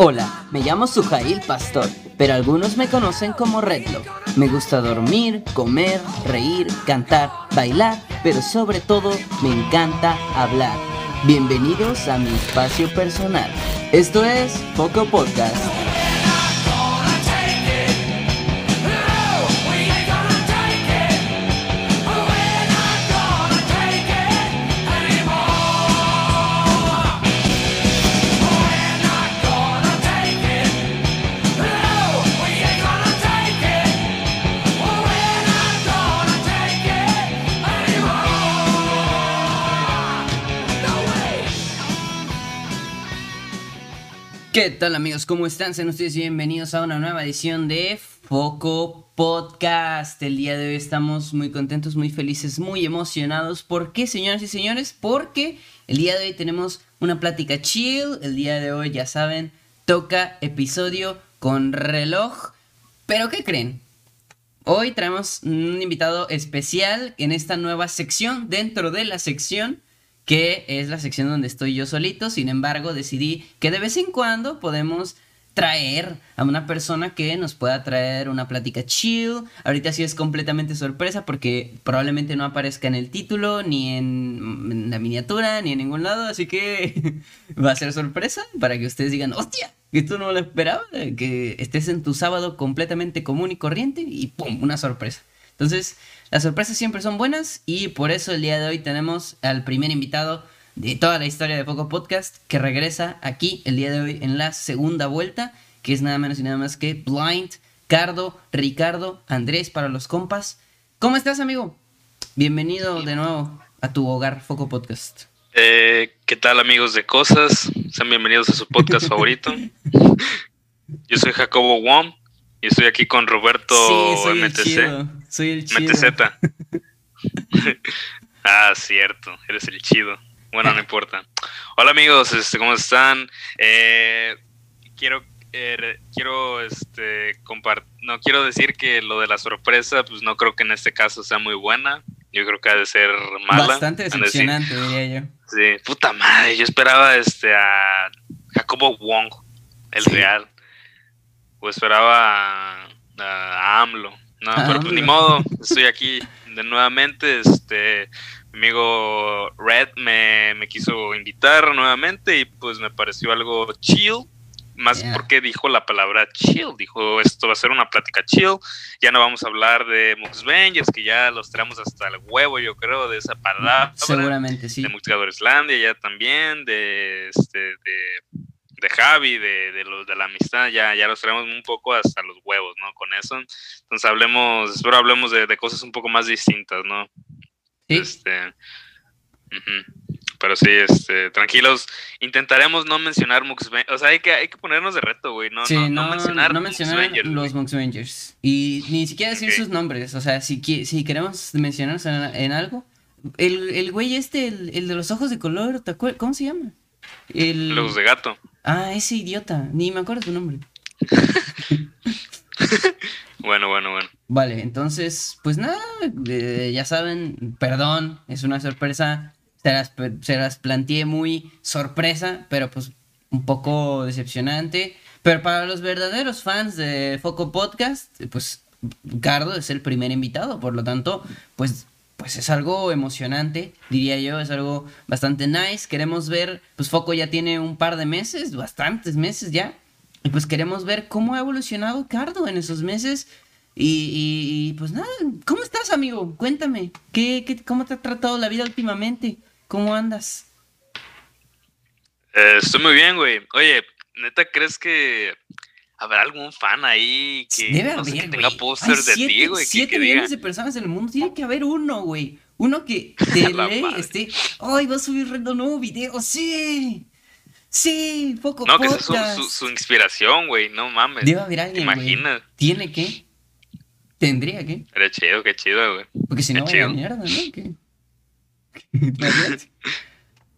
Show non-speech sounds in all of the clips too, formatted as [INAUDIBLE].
Hola, me llamo Sujail Pastor, pero algunos me conocen como Redlock. Me gusta dormir, comer, reír, cantar, bailar, pero sobre todo me encanta hablar. Bienvenidos a mi espacio personal. Esto es Poco Podcast. ¿Qué tal amigos? ¿Cómo están? Sean ustedes bienvenidos a una nueva edición de Foco Podcast. El día de hoy estamos muy contentos, muy felices, muy emocionados. ¿Por qué, señoras y señores? Porque el día de hoy tenemos una plática chill. El día de hoy, ya saben, toca episodio con reloj. Pero ¿qué creen? Hoy traemos un invitado especial en esta nueva sección, dentro de la sección que es la sección donde estoy yo solito. Sin embargo, decidí que de vez en cuando podemos traer a una persona que nos pueda traer una plática chill. Ahorita sí es completamente sorpresa porque probablemente no aparezca en el título, ni en, la miniatura, ni en ningún lado. Así que [LAUGHS] va a ser sorpresa para que ustedes digan, hostia, tú no lo esperabas, que estés en tu sábado completamente común y corriente y ¡pum! Una sorpresa. Entonces, las sorpresas siempre son buenas y por eso el día de hoy tenemos al primer invitado de toda la historia de Poco Podcast que regresa aquí el día de hoy en la segunda vuelta, que es nada menos y nada más que Blind, Cardo, Ricardo, Andrés para los compas. ¿Cómo estás, amigo? Bienvenido de nuevo a tu hogar Foco Podcast. Eh, ¿Qué tal, amigos de Cosas? Sean bienvenidos a su podcast [LAUGHS] favorito. Yo soy Jacobo Wong y estoy aquí con Roberto MTC. Soy el chido. MTZ. [LAUGHS] ah, cierto, eres el chido. Bueno, no [LAUGHS] importa. Hola amigos, este, ¿cómo están? Eh, quiero eh, quiero este no quiero decir que lo de la sorpresa, pues no creo que en este caso sea muy buena. Yo creo que ha de ser mala. Bastante decepcionante, diría yo. Sí, puta madre, yo esperaba este a Jacobo Wong, el real. O esperaba a AMLO. No, ah, pero pues ni modo, estoy aquí de nuevamente. Este, mi amigo Red me, quiso invitar nuevamente y pues me pareció algo chill. Más porque dijo la palabra chill, dijo esto va a ser una plática chill, ya no vamos a hablar de Muxvengers, que ya los traemos hasta el huevo, yo creo, de esa palabra. Seguramente, sí. De Multigador ya también, de, este, de de Javi, de, de, los, de la amistad, ya, ya los traemos un poco hasta los huevos, ¿no? Con eso. Entonces hablemos, espero hablemos de, cosas un poco más distintas, ¿no? Sí. Este, Pero sí, este, tranquilos, intentaremos no mencionar Mux O sea, hay que, hay que ponernos de reto, güey. No, no, no, mencionar, no mencionar los Mux Y ni siquiera decir sus nombres. O sea, si, si queremos mencionarlos en, algo. El, el güey este, el, el de los ojos de color. ¿Cómo se llama? El... Los de gato. Ah, ese idiota, ni me acuerdo su nombre. [LAUGHS] bueno, bueno, bueno. Vale, entonces, pues nada, eh, ya saben, perdón, es una sorpresa. Se las, se las planteé muy sorpresa, pero pues un poco decepcionante. Pero para los verdaderos fans de Foco Podcast, pues Cardo es el primer invitado, por lo tanto, pues pues es algo emocionante, diría yo, es algo bastante nice. Queremos ver, pues Foco ya tiene un par de meses, bastantes meses ya. Y pues queremos ver cómo ha evolucionado Cardo en esos meses. Y, pues nada, ¿cómo estás, amigo? Cuéntame, ¿qué, qué, cómo te ha tratado la vida últimamente? ¿Cómo andas? Eh, estoy muy bien, güey. Oye, ¿neta crees que habrá algún fan ahí que, Debe haber, tenga póster de ti, güey. Siete millones de personas en el mundo. Tiene que haber uno, güey. Uno que te lee, este, ay, va a subir un nuevo video, sí. Sí, poco No, que sea su, su, inspiración, güey, no mames. Debe haber alguien, Imagina. ¿Tiene que? ¿Tendría que? Era chido, qué chido, güey. Porque si no, vaya mierda, ¿no? ¿Qué? [LAUGHS] [LAUGHS]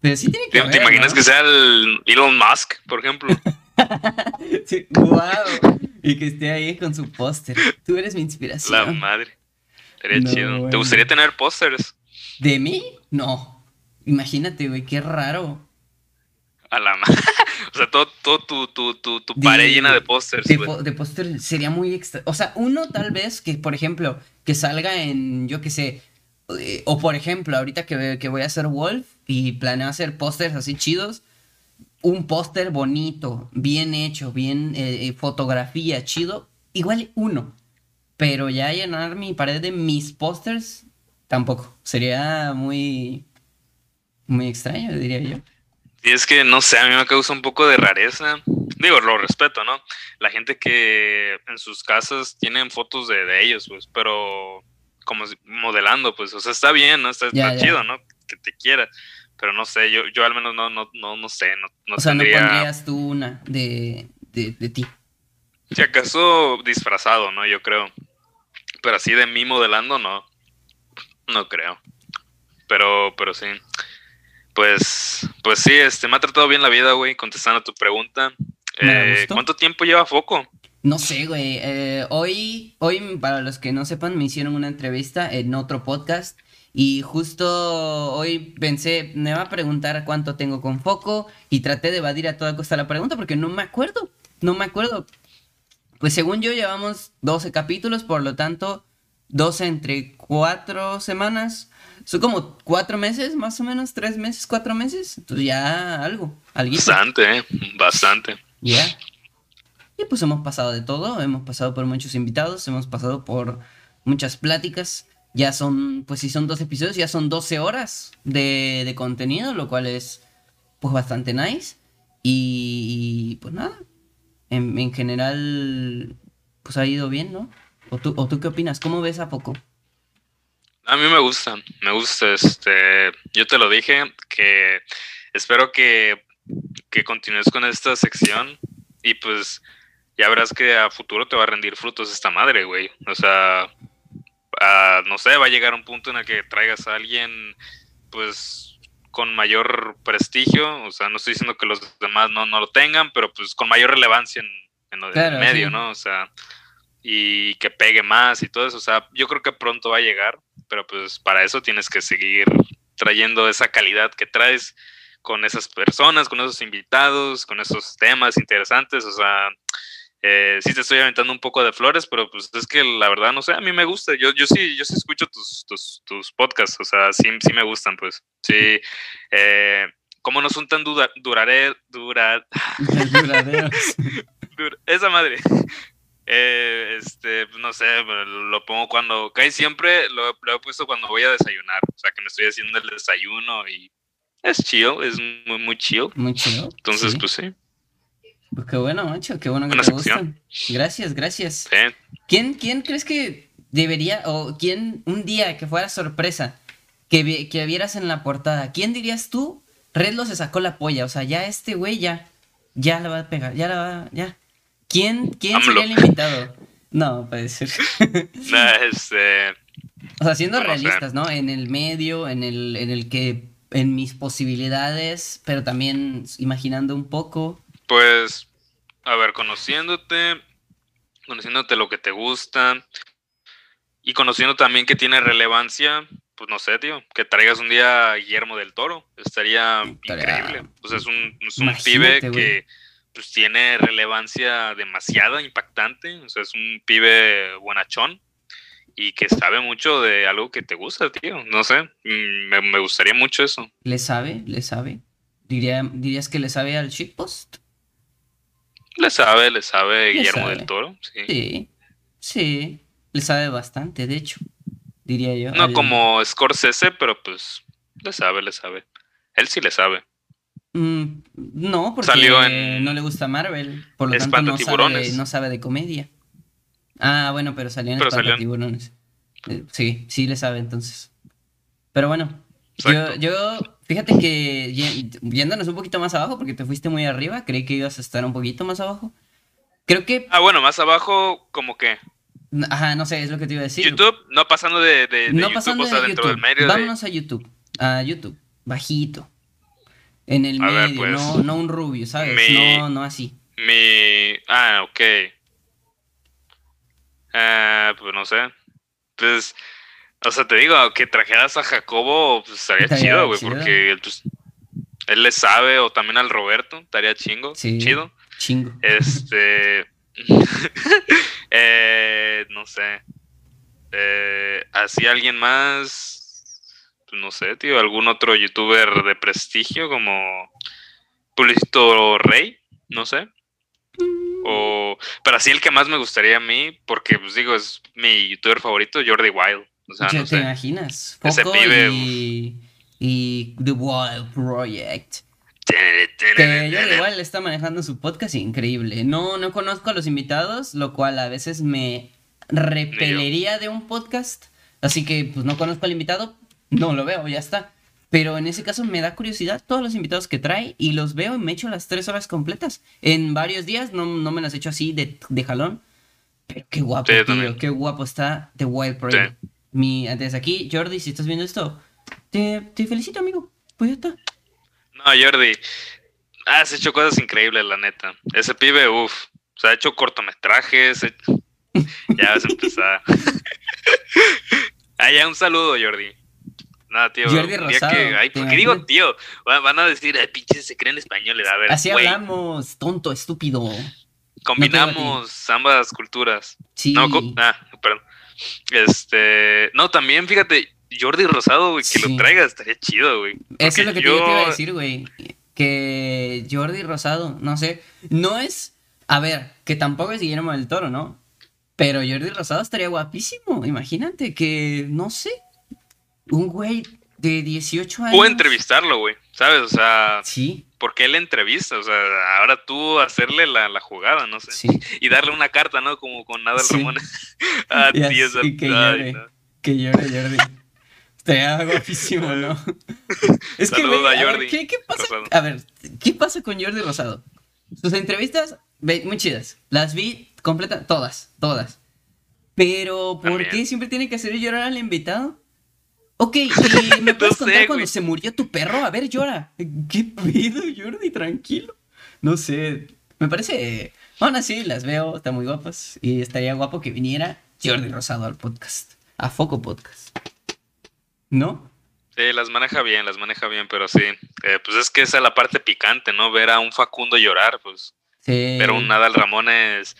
Pero sí tiene que ¿Te, ¿Te imaginas que sea el Elon Musk, por ejemplo? [LAUGHS] [LAUGHS] wow. Y que esté ahí con su póster. Tú eres mi inspiración. La madre. Sería chido. ¿Te gustaría tener pósters? ¿De mí? No. Imagínate, güey, qué raro. A la [LAUGHS] O sea, todo, todo tu, tu, tu, tu pared llena de pósters. De, de pósters sería muy extra. O sea, uno tal vez que, por ejemplo, que salga en, yo qué sé, eh, o por ejemplo, ahorita que, que voy a hacer Wolf y planeo hacer pósters así chidos, un póster bonito, bien hecho, bien eh, eh, fotografía, chido, igual uno. Pero ya llenar mi pared de mis pósters, tampoco. Sería muy, muy extraño, diría yo. Y es que, no sé, a mí me causa un poco de rareza. Digo, lo respeto, ¿no? La gente que en sus casas tienen fotos de, ellos, pues, pero como modelando, pues, o sea, está bien, ¿no? Está, chido, ¿no? Que te quiera. Pero no sé, yo, yo al menos no, no, no, no sé, no, no O sea, no pondrías tú una de, de, de ti. Si acaso disfrazado, ¿no? Yo creo. Pero así de mí modelando, no. No creo. Pero, pero sí. Pues, pues sí, este, me ha tratado bien la vida, güey, contestando a tu pregunta. Eh, ¿Cuánto tiempo lleva Foco? No sé, güey. Eh, hoy, hoy, para los que no sepan, me hicieron una entrevista en otro podcast. Y justo hoy pensé, me va a preguntar cuánto tengo con Foco. Y traté de evadir a toda costa la pregunta porque no me acuerdo. No me acuerdo. Pues según yo llevamos 12 capítulos, por lo tanto, 12 entre 4 semanas. Son como cuatro meses, más o menos, tres meses, cuatro meses. Entonces ya algo, algo. Bastante, ¿eh? bastante. Ya. Y pues hemos pasado de todo, hemos pasado por muchos invitados, hemos pasado por muchas pláticas. Ya son, pues si son dos episodios, ya son 12 horas de, de contenido, lo cual es pues bastante nice. Y, pues nada, en, en, general pues ha ido bien, ¿no? ¿O tú, ¿O tú qué opinas? ¿Cómo ves a poco? A mí me gusta, me gusta. Este, yo te lo dije que espero que, que continúes con esta sección y pues ya verás que a futuro te va a rendir frutos esta madre, güey. O sea, no sé, va a llegar un punto en el que traigas a alguien, pues, con mayor prestigio. O sea, no estoy diciendo que los demás no, no lo tengan, pero pues con mayor relevancia en, en lo del medio, ¿no? O sea, y que pegue más y todo eso. O sea, yo creo que pronto va a llegar, pero pues para eso tienes que seguir trayendo esa calidad que traes con esas personas, con esos invitados, con esos temas interesantes. O sea, eh, sí te estoy aventando un poco de flores, pero pues es que la verdad, no sé, a mí me gusta. Yo, yo sí, yo sí escucho tus, tus, tus podcasts, o sea, sí, sí me gustan, pues. Sí. Eh, como no son tan dura, duraré, [LAUGHS] durar... esa madre. Eh, este, no sé, lo pongo cuando, cae siempre lo, he puesto cuando voy a desayunar, o sea, que me estoy haciendo el desayuno y es chill, es muy, muy chill. Muy chill. Entonces, pues sí. Pues qué bueno, macho, qué bueno que te gustan. Gracias, gracias. ¿Quién, ¿Quién crees que debería, o quién, un día que fuera sorpresa, que, que vieras en la portada, ¿quién dirías tú? Redlo se sacó la polla, o sea, ya este güey ya, ya la va a pegar, ya la va, ya. ¿Quién, quién sería el invitado? No, puede ser. [LAUGHS] no, este... O sea, siendo realistas, ¿no? En el medio, en el, en el que, en mis posibilidades, pero también imaginando un poco. Pues, a ver, conociéndote, conociéndote lo que te gusta y conociendo también que tiene relevancia, pues no sé, tío, que traigas un día a Guillermo del Toro, estaría, increíble. Pues es un, es un pibe que pues tiene relevancia demasiada, impactante. O sea, es un pibe buenachón y que sabe mucho de algo que te gusta, tío. No sé, me, gustaría mucho eso. ¿Le sabe? ¿Le sabe? ¿Diría, ¿Dirías que le sabe al shitpost? Le sabe, le sabe Guillermo del Toro, sí. Sí, sí, le sabe bastante, de hecho, diría yo. No como Scorsese, pero pues le sabe, le sabe. Él sí le sabe. Mm, no, porque no le gusta Marvel. Por lo tanto, no sabe, no sabe, de comedia. Ah, bueno, pero salió en Espantatiburones. Eh, sí, sí le sabe entonces. Pero bueno, yo, yo, fíjate que yéndonos un poquito más abajo, porque te fuiste muy arriba, creí que ibas a estar un poquito más abajo. Creo que. Ah, bueno, más abajo, como que. Ajá, no sé, es lo que te iba a decir. YouTube, no pasando de, de, no YouTube, pasando de dentro del medio. Vámonos a YouTube. A YouTube, bajito. En el medio, pues, no, no un rubio, ¿sabes? no, no así. Mi. Ah, ok. Ah, pues no sé. Pues. O sea, te digo, que trajeras a Jacobo, pues estaría chido, güey, porque pues, él le sabe, o también al Roberto, estaría chingo, Sí. chido. Chingo. Este. [LAUGHS] [LAUGHS] eh, no sé. Eh, así alguien más. pues, No sé, tío. Algún otro youtuber de prestigio como Publicito Rey. No sé. O. Pero así el que más me gustaría a mí. Porque, pues digo, es mi youtuber favorito, Jordi Wild. O sea, ¿Qué no ¿Te sé. imaginas? Ese Foco pibe, y, y The Wild Project. Que Jordi Wild está manejando su podcast increíble. No, no conozco a los invitados, lo cual a veces me repelería de un podcast. Así que pues no conozco al invitado, no lo veo, ya está. Pero en ese caso me da curiosidad todos los invitados que trae y los veo y me echo las tres horas completas. En varios días, no, no me las echo así de, de jalón. Pero qué guapo, Sí, yo tío, qué guapo está The Wild Project. Mi, desde aquí, Jordi, si estás viendo esto, te, te felicito, amigo. Pues ya está. No, Jordi. Has hecho cosas increíbles, la neta. Ese pibe, uff. O sea, ha hecho cortometrajes. he- [LAUGHS] Ya vas a empezar. [LAUGHS] ah, ya, un saludo, Jordi. Nada, tío. Jordi Rosado, que- ay, ¿te ¿por qué digo tío? Va- Van a decir, ay, pinche, se creen españoles. A ver, Así hablamos, tonto, estúpido. combinamos ambas culturas. Sí. No, ah, perdón. Este, no, también, fíjate, Jordi Rosado, güey, que Sí. lo traigas, estaría chido, güey. Eso es lo que yo te iba a decir, güey. Que Jordi Rosado, no sé, no es. A ver, que tampoco es Guillermo del Toro, ¿no? Pero Jordi Rosado estaría guapísimo. Imagínate que, no sé, un güey de 18 años. O entrevistarlo, güey, ¿sabes? O sea, Sí, porque él entrevista, o sea, ahora tú hacerle la, la jugada, no sé. sí. Y darle una carta, ¿no? Como con Adal Sí. Ramones. [LAUGHS] ah, Y tío, así esa- que ay, llore. no. Que llore Jordi. Estaría [LAUGHS] guapísimo, ¿no? [LAUGHS] Es que, güey, a a ver, Jordi ¿qué, qué pasa? Rosado. A ver, ¿qué pasa con Jordi Rosado? Sus entrevistas, muy chidas. Las vi completas, todas, todas. Pero, ¿por También. qué siempre tiene que hacer llorar al invitado? Ok, ¿y ¿me [LAUGHS] puedes No contar sé, cuando güey. se murió tu perro? A ver, llora. ¿Qué pedo, Jordi? Tranquilo. No sé, me parece... Aún así, las veo, están muy guapas. Y estaría guapo que viniera Jordi Rosado al podcast. A Foco Podcast. ¿No? Sí, las maneja bien, las maneja bien, pero sí. eh, pues es que esa es la parte picante, ¿no? Ver a un Facundo llorar, pues. Sí. Pero un Nadal Ramones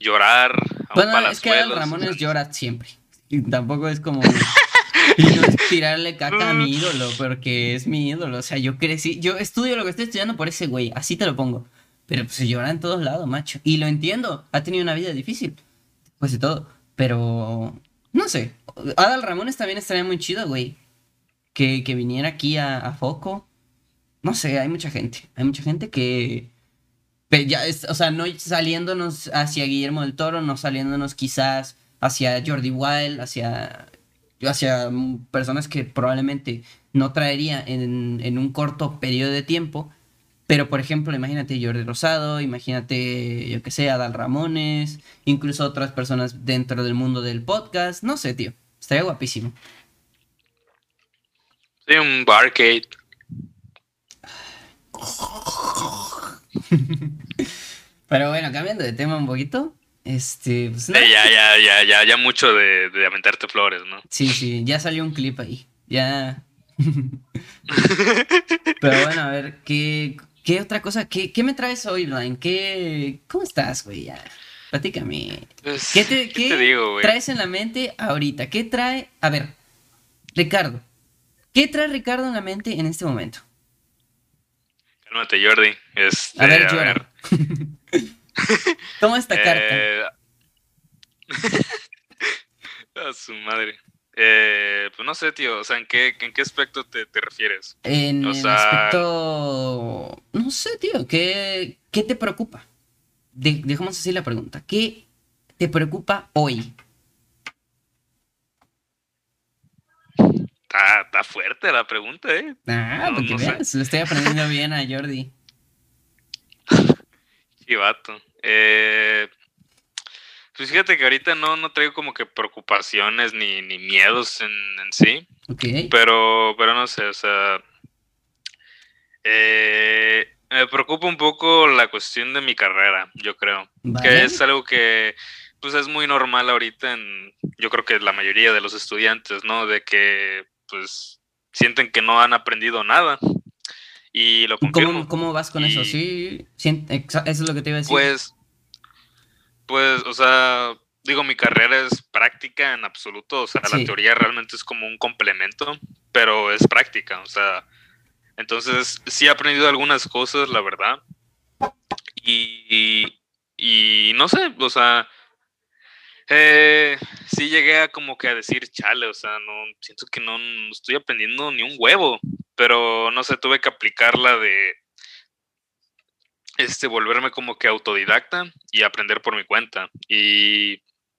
llorar a Bueno, un es que Adal Palazuelos, Ramones llora siempre. Y tampoco es como. [LAUGHS] [LAUGHS] y no es tirarle caca a mi [LAUGHS] ídolo, porque es mi ídolo. O sea, yo crecí. Yo estudio lo que estoy estudiando por ese güey. Así te lo pongo. Pero pues llora en todos lados, macho. Y lo entiendo. Ha tenido una vida difícil. Pues de todo. Pero. No sé. Adal Ramones también estaría muy chido, güey. Que, que viniera aquí a, a Foco. No sé, hay mucha gente. Hay mucha gente que. Pero ya es- o sea, no saliéndonos hacia Guillermo del Toro, no saliéndonos quizás hacia Jordi Wild, hacia, hacia mm, personas que probablemente no traería en, en un corto periodo de tiempo. Pero, por ejemplo, imagínate Jordi Rosado, imagínate, yo que sé, Adal Ramones, incluso otras personas dentro del mundo del podcast. No sé, tío. Estaría guapísimo. Sí, un barcade. [LAUGHS] Pero bueno, cambiando de tema un poquito. Este, pues, Eh, nada. ya, ya, ya, ya, ya mucho de, de aventarte flores, ¿no? Sí, sí, ya salió un clip ahí. Ya. [LAUGHS] Pero bueno, a ver, ¿qué, qué otra cosa? ¿Qué, qué me traes hoy, Blind? ¿Qué, ¿Cómo estás, güey? Ya. Platícame. Pues, ¿Qué te, ¿qué qué te digo, güey? traes en la mente ahorita? ¿Qué trae? A ver, Ricardo. ¿Qué trae Ricardo en la mente en este momento? Cálmate, Jordi. Este, A ver, llora. [LAUGHS] [LAUGHS] Toma esta carta. eh, [LAUGHS] a su madre. Eh, pues no sé, tío. O sea, ¿en qué, en qué aspecto te, te refieres? En o el sea- aspecto. No sé, tío. ¿Qué, qué te preocupa? De- dejemos así la pregunta. ¿Qué te preocupa hoy? Está, está fuerte la pregunta, ¿eh? Ah, No, porque no sé. veas, lo estoy aprendiendo bien a Jordi. [LAUGHS] Chivato. Eh, pues fíjate que ahorita no, no traigo como que preocupaciones ni, ni miedos en, en sí. Pero, pero no sé, o sea. eh, me preocupa un poco la cuestión de mi carrera, yo creo. Vale. Que es algo que pues es muy normal ahorita en, yo creo que la mayoría de los estudiantes, ¿no? De que pues sienten que no han aprendido nada. Y lo confirmo. ¿Cómo, vas con eso? Sí, eso es lo que te iba a decir. Pues, pues, o sea, digo, mi carrera es práctica en absoluto, o sea, la teoría realmente es como un complemento, pero es práctica, o sea, entonces sí he aprendido algunas cosas, la verdad, y, y, no sé, o sea, eh, sí llegué a como que a decir, chale, o sea, no, siento que no, no estoy aprendiendo ni un huevo, pero no sé, tuve que aplicarla de este, volverme como que autodidacta y aprender por mi cuenta. Y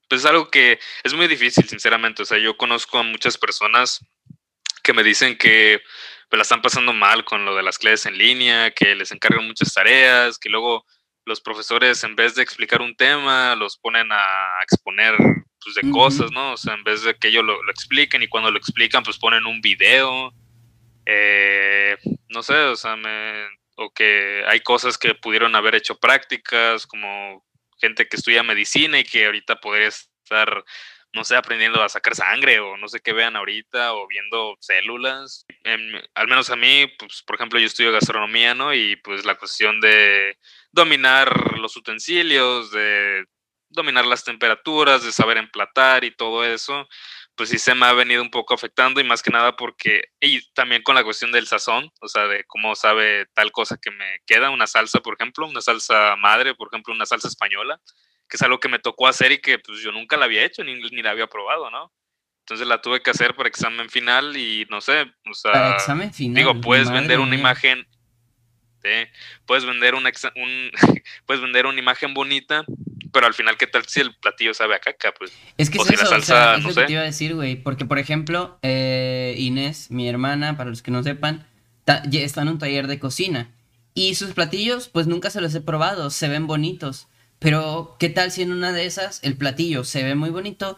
pues es algo que es muy difícil, sinceramente. O sea, yo conozco a muchas personas que me dicen que pues, la están pasando mal con lo de las clases en línea, que les encargan muchas tareas, que luego los profesores en vez de explicar un tema los ponen a exponer pues, de cosas, ¿no? O sea, en vez de que ellos lo, lo expliquen y cuando lo explican pues ponen un video. Eh, no sé, o sea, me, o que hay cosas que pudieron haber hecho prácticas, como gente que estudia medicina y que ahorita podría estar, no sé, aprendiendo a sacar sangre o no sé qué vean ahorita o viendo células. al menos a mí, pues, por ejemplo, yo estudio gastronomía, ¿no? Y pues la cuestión de dominar los utensilios, de dominar las temperaturas, de saber emplatar y todo eso, pues sí se me ha venido un poco afectando y más que nada porque, y también con la cuestión del sazón, o sea, de cómo sabe tal cosa que me queda, una salsa, por ejemplo, una salsa madre, por ejemplo, una salsa española, que es algo que me tocó hacer y que pues yo nunca la había hecho ni, ni la había probado, ¿no? Entonces la tuve que hacer por examen final y no sé, o sea, para examen final, digo, puedes vender una imagen, puedes vender una, un, [LAUGHS] puedes vender una imagen bonita, pero al final, ¿qué tal si el platillo sabe a caca? Pues, es que o si la salsa, es lo que te iba a decir, güey. Porque, por ejemplo, eh, Inés, mi hermana, para los que no sepan, está en un taller de cocina. Y sus platillos, pues nunca se los he probado, se ven bonitos. Pero, ¿qué tal si en una de esas el platillo se ve muy bonito?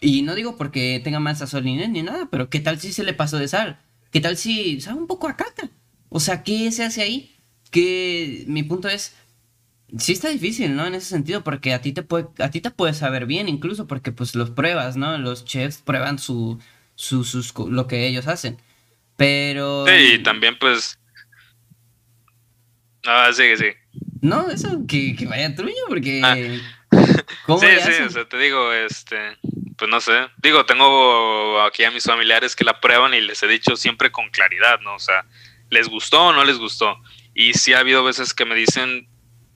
Y no digo porque tenga más sazón ni nada, pero ¿qué tal si se le pasó de sal? ¿Qué tal si sabe un poco a caca? O sea, ¿qué se hace ahí? Que mi punto es, sí está difícil, ¿no? En ese sentido, porque a ti te puede, a ti te puede saber bien, incluso porque pues los pruebas, ¿no? Los chefs prueban su, su sus, lo que ellos hacen. Pero. Sí, y también pues. Ah, sí, sí. No, eso, que, que vaya tuyo, porque. Ah. [LAUGHS] ¿Cómo sí, sí, o sea, te digo, este. Pues no sé. Digo, tengo aquí a mis familiares que la prueban y les he dicho siempre con claridad, ¿no? O sea, ¿les gustó o no les gustó? Y sí ha habido veces que me dicen,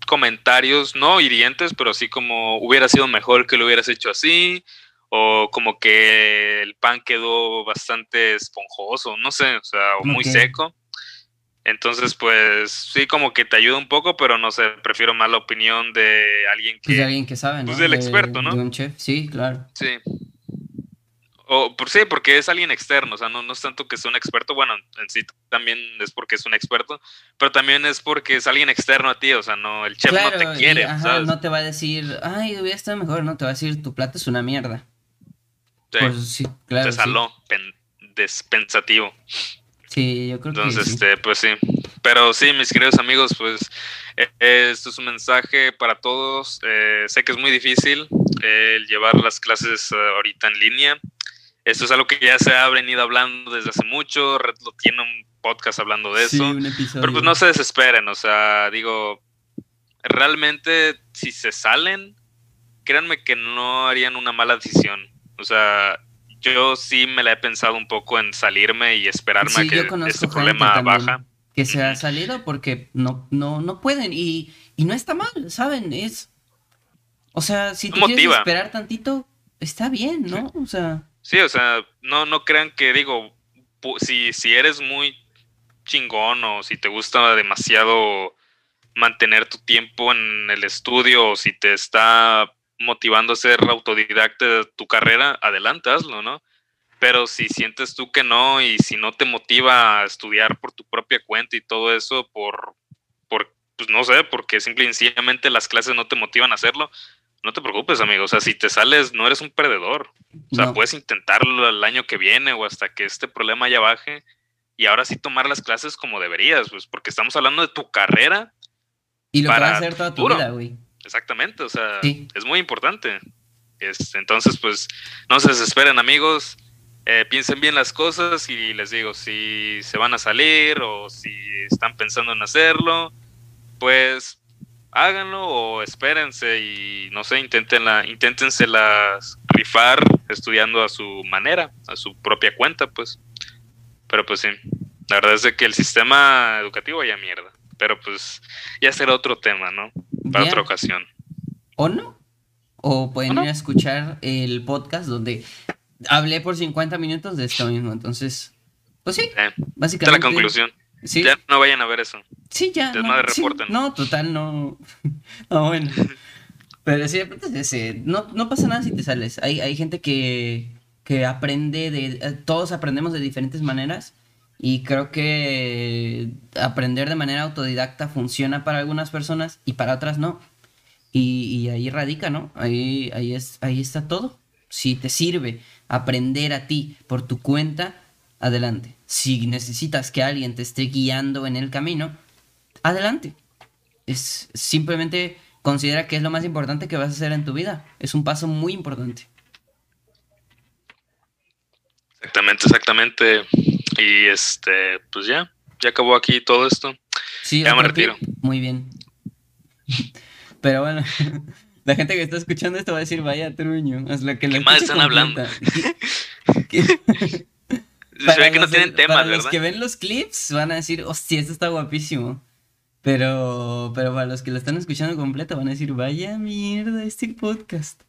comentarios, no hirientes, pero así como hubiera sido mejor que lo hubieras hecho así, o como que el pan quedó bastante esponjoso, no sé, o sea, o muy seco. Entonces, pues sí, como que te ayuda un poco, pero no sé, prefiero más la opinión de alguien pues que. de alguien que sabe, Pues del experto, ¿no? De un chef, sí, claro. Sí. O por sí, porque es alguien externo, o sea, no, no es tanto que sea un experto, bueno, en sí también es porque es un experto, pero también es porque es alguien externo a ti, o sea, no, el chef no te quiere, ajá, no te va a decir, ay, hubiera estado mejor, no, te va a decir, tu plato es una mierda. Sí, pues sí, claro. Te saló despensativo. Sí, yo creo que Entonces, este, pues sí. Pero sí, mis queridos amigos, pues eh, esto es un mensaje para todos. Eh, sé que es muy difícil eh, el llevar las clases ahorita en línea. Esto es algo que ya se ha venido hablando desde hace mucho. Red lo tiene un podcast hablando de eso. Pero pues no se desesperen, o sea, digo, realmente si se salen, créanme que no harían una mala decisión. O sea, yo sí me la he pensado un poco en salirme y esperarme a que este problema baja. Que se ha salido porque no, no, no pueden y, y no está mal, ¿saben? Es. O sea, si tú quieres esperar tantito, está bien, ¿no? O sea. Sí, o sea, no, no crean que digo, si, si eres muy chingón o si te gusta demasiado mantener tu tiempo en el estudio o si te está motivando a ser autodidacta de tu carrera, adelante, ¿no? Pero si sientes tú que no y si no te motiva a estudiar por tu propia cuenta y todo eso, por, por pues no sé, porque simple y sencillamente las clases no te motivan a hacerlo, no te preocupes, amigo. O sea, si te sales, no eres un perdedor. O sea, puedes intentarlo el año que viene o hasta que este problema ya baje. Y ahora sí tomar las clases como deberías, pues, porque estamos hablando de tu carrera. Y lo para hacer toda tu vida, güey. Exactamente, o sea, es muy importante. Este, entonces, pues, no se desesperen, amigos. eh, piensen bien las cosas y les digo, si se van a salir o si están pensando en hacerlo, pues háganlo o espérense y no sé, inténtenla, las rifar estudiando a su manera, a su propia cuenta, pues. Pero pues sí, la verdad es que el sistema educativo ya mierda. Pero pues ya será otro tema, ¿no? Para otra ocasión. ¿O no? O pueden ir a escuchar el podcast donde hablé por 50 minutos de esto mismo. Entonces, pues sí, básicamente. la conclusión. Ya no vayan a ver eso. Sí, ya. No, no, total, no. [LAUGHS] no, bueno. Pero sí, no, no pasa nada si te sales. Hay, hay gente que, que aprende de. Eh, todos aprendemos de diferentes maneras. Y creo que aprender de manera autodidacta funciona para algunas personas y para otras no. Y, y ahí radica, ¿no? Ahí, ahí, es, ahí está todo. Si te sirve aprender a ti por tu cuenta, adelante. Si necesitas que alguien te esté guiando en el camino, adelante. Es simplemente considera que es lo más importante que vas a hacer en tu vida. Es un paso muy importante. Exactamente, exactamente. Y este, pues ya, ya acabó aquí todo esto. Sí, ya me retiro. Muy bien. [LAUGHS] Pero bueno, [LAUGHS] la gente que está escuchando esto va a decir, vaya truño. Es lo que ¿Qué más están hablando? [LAUGHS] Se ve que no tienen temas, para los que ven los clips van a decir, hostia, esto está guapísimo. Pero, pero para los que lo están escuchando completo van a decir, vaya mierda este podcast.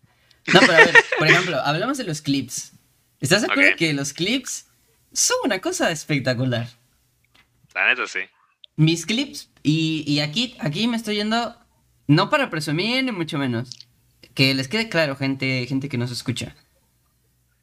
No, pero a ver, por ejemplo, [LAUGHS] hablamos de los clips. ¿Estás de acuerdo que los clips son una cosa espectacular? La neta sí. Mis clips, y, y aquí, aquí me estoy yendo, no para presumir ni mucho menos. Que les quede claro, gente, gente que nos escucha.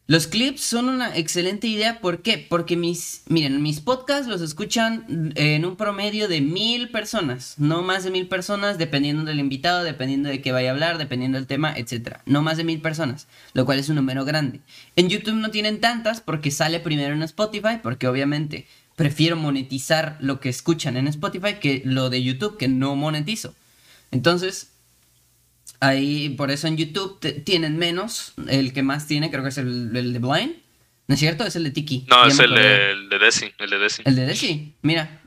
Los clips son una excelente idea, ¿por qué? Porque mis, miren, mis podcasts los escuchan en un promedio de mil personas, no más de mil personas, dependiendo del invitado, dependiendo de qué vaya a hablar, dependiendo del tema, etc. No más de mil personas, lo cual es un número grande. En YouTube no tienen tantas porque sale primero en Spotify, porque obviamente prefiero monetizar lo que escuchan en Spotify que lo de YouTube, que no monetizo. Entonces, Ahí, por eso en YouTube tienen menos. El que más tiene, creo que es el, de Blind. ¿No es cierto? Es el de Tiki. No, es el de, el de, Desi. El de Desi. El de Desi. Mira,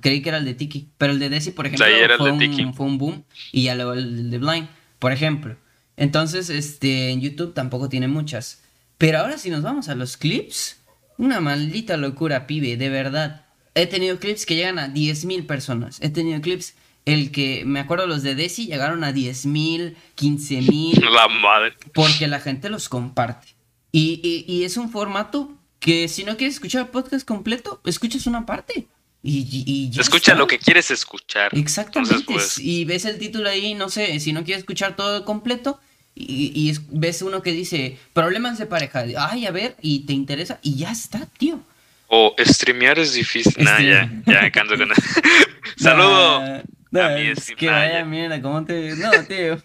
creí que era el de Tiki. Pero el de Desi, por ejemplo, fue, un, fue, un, boom. Y ya luego el de Blind, por ejemplo. Entonces, este, en YouTube tampoco tiene muchas. Pero ahora si nos vamos a los clips, una maldita locura, pibe, de verdad. He tenido clips que llegan a 10.000 personas. He tenido clips el que, me acuerdo, los de Desi llegaron a 10 mil, 15 mil. La madre. Porque la gente los comparte. Y, es un formato que si no quieres escuchar el podcast completo, escuchas una parte. Y, Escucha lo que quieres escuchar. Exactamente. Pues, y ves el título ahí, no sé, si no quieres escuchar todo completo, y, ves uno que dice problemas de pareja. Ay, a ver, y te interesa, y ya está, tío. O streamear es difícil. Nah, ya, ya canso con [LAUGHS] [LAUGHS] Saludo. No, es que vaya mierda, ¿cómo te.? [LAUGHS] No, tío.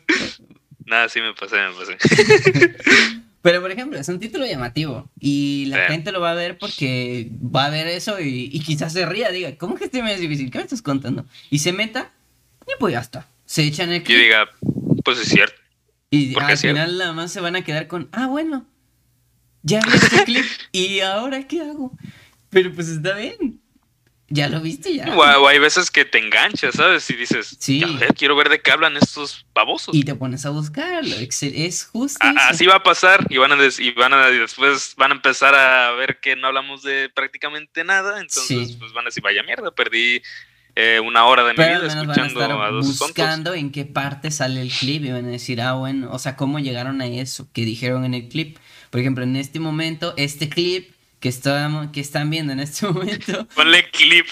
Nada, sí me pasé, me pasé. [LAUGHS] Pero, por ejemplo, es un título llamativo. Y la gente lo va a ver porque va a ver eso y, quizás se ría, diga, ¿cómo que este me es difícil? ¿Qué me estás contando? Y se meta, y pues ya está. Se echan el clip. Y diga, pues es cierto. Y al final nada más se van a quedar con, ah, bueno, ya vi este [LAUGHS] clip, ¿y ahora qué hago? Pero pues está bien. Ya lo viste, ya. O, hay veces que te enganchas, ¿sabes? Y dices, sí. quiero ver de qué hablan estos babosos. Y te pones a buscarlo, es justo. así va a pasar y van a, y van a después van a empezar a ver que no hablamos de prácticamente nada. Entonces, pues van a decir, vaya mierda, perdí eh, una hora de mi vida escuchando a, dos buscando en qué parte sale el clip y van a decir, ah, bueno, o sea, cómo llegaron a eso que dijeron en el clip. Por ejemplo, en este momento, este clip que, estamos, que están viendo en este [LAUGHS] momento. Ponle clip.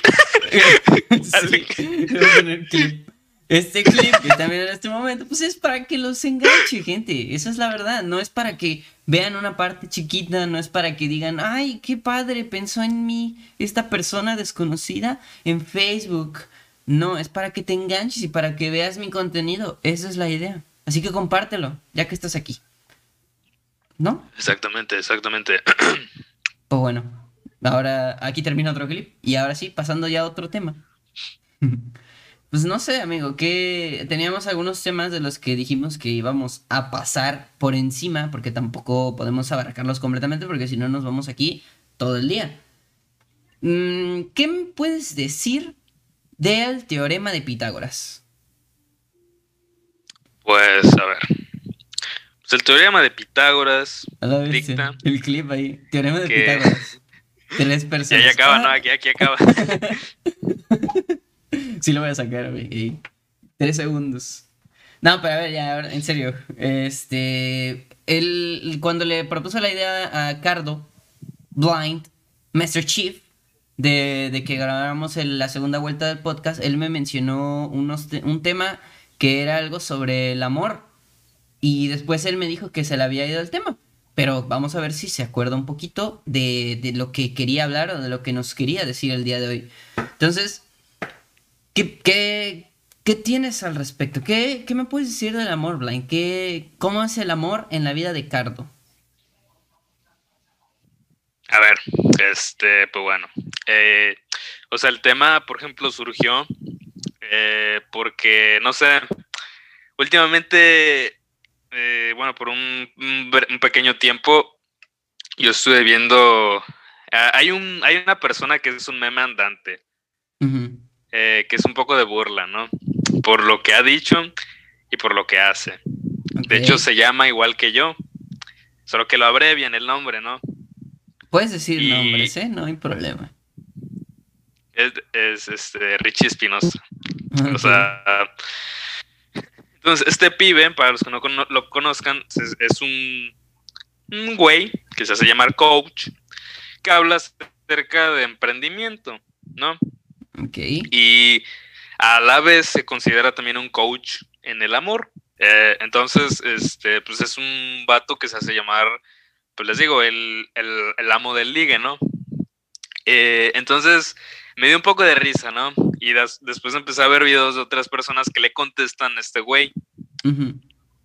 [LAUGHS] clip. Este clip que están viendo en este momento, pues es para que los enganche, gente. Esa es la verdad. No es para que vean una parte chiquita, no es para que digan, ay, qué padre, pensó en mí esta persona desconocida en Facebook. No, es para que te enganches y para que veas mi contenido. Esa es la idea. Así que compártelo, ya que estás aquí. ¿No? Exactamente, exactamente. [CLEARS THROAT] Pues bueno, ahora aquí termina otro clip y ahora sí, pasando ya a otro tema. [LAUGHS] Pues no sé, amigo, que teníamos algunos temas de los que dijimos que íbamos a pasar por encima, porque tampoco podemos abarcarlos completamente, porque si no nos vamos aquí todo el día. Mm, ¿Qué me puedes decir del teorema de Pitágoras? Pues, a ver. El teorema de Pitágoras dicta el clip ahí. Teorema de Pitágoras. Tres personas. [LAUGHS] Ya, ya acaba, ¿no? Aquí, aquí acaba. [LAUGHS] sí lo voy a sacar, güey. Tres segundos. No, pero a ver, ya, en serio. Este. Él, cuando le propuso la idea a Cardo, Blind, Master Chief, de, que grabáramos la segunda vuelta del podcast, él me mencionó unos un tema que era algo sobre el amor. Y después él me dijo que se le había ido el tema. Pero vamos a ver si se acuerda un poquito de, de lo que quería hablar o de lo que nos quería decir el día de hoy. Entonces, ¿qué, qué, tienes al respecto? ¿Qué, ¿Qué, me puedes decir del amor, Blind? ¿Qué, ¿Cómo es el amor en la vida de Cardo? A ver, este, pues bueno. Eh, o sea, el tema, por ejemplo, surgió eh, porque, no sé, últimamente, eh, bueno, por un, un, pequeño tiempo, yo estuve viendo, hay, un, hay una persona que es un meme andante, que es un poco de burla, ¿no? Por lo que ha dicho y por lo que hace. De hecho, se llama igual que yo, solo que lo abrevian el nombre, ¿no? Puedes decir nombres, ¿eh? No hay problema. Es, este, Richie Espinosa. O sea. Entonces, este pibe, para los que no lo conozcan, es, un, un güey que se hace llamar coach, que habla acerca de emprendimiento, ¿no? Ok. Y a la vez se considera también un coach en el amor. Eh, entonces, este, pues es un vato que se hace llamar pues les digo, el, amo del ligue, ¿no? Eh, entonces me dio un poco de risa, ¿no? Y después empecé a ver videos de otras personas que le contestan a este güey.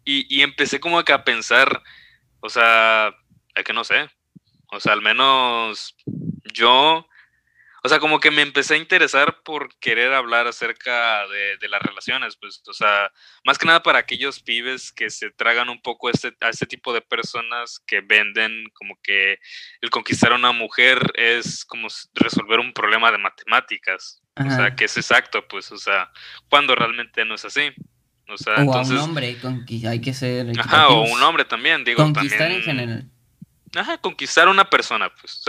y, y, empecé como que a pensar, o sea, es que no sé, o sea, al menos yo o sea, como que me empecé a interesar por querer hablar acerca de, las relaciones, pues, o sea, más que nada para aquellos pibes que se tragan un poco este, a este tipo de personas que venden como que el conquistar a una mujer es como resolver un problema de matemáticas, o sea, que es exacto, pues, o sea, cuando realmente no es así. O, sea, entonces, a un hombre, hay que ser... Ajá, o un hombre también, digo. Conquistar en general Ajá, conquistar a una persona, pues.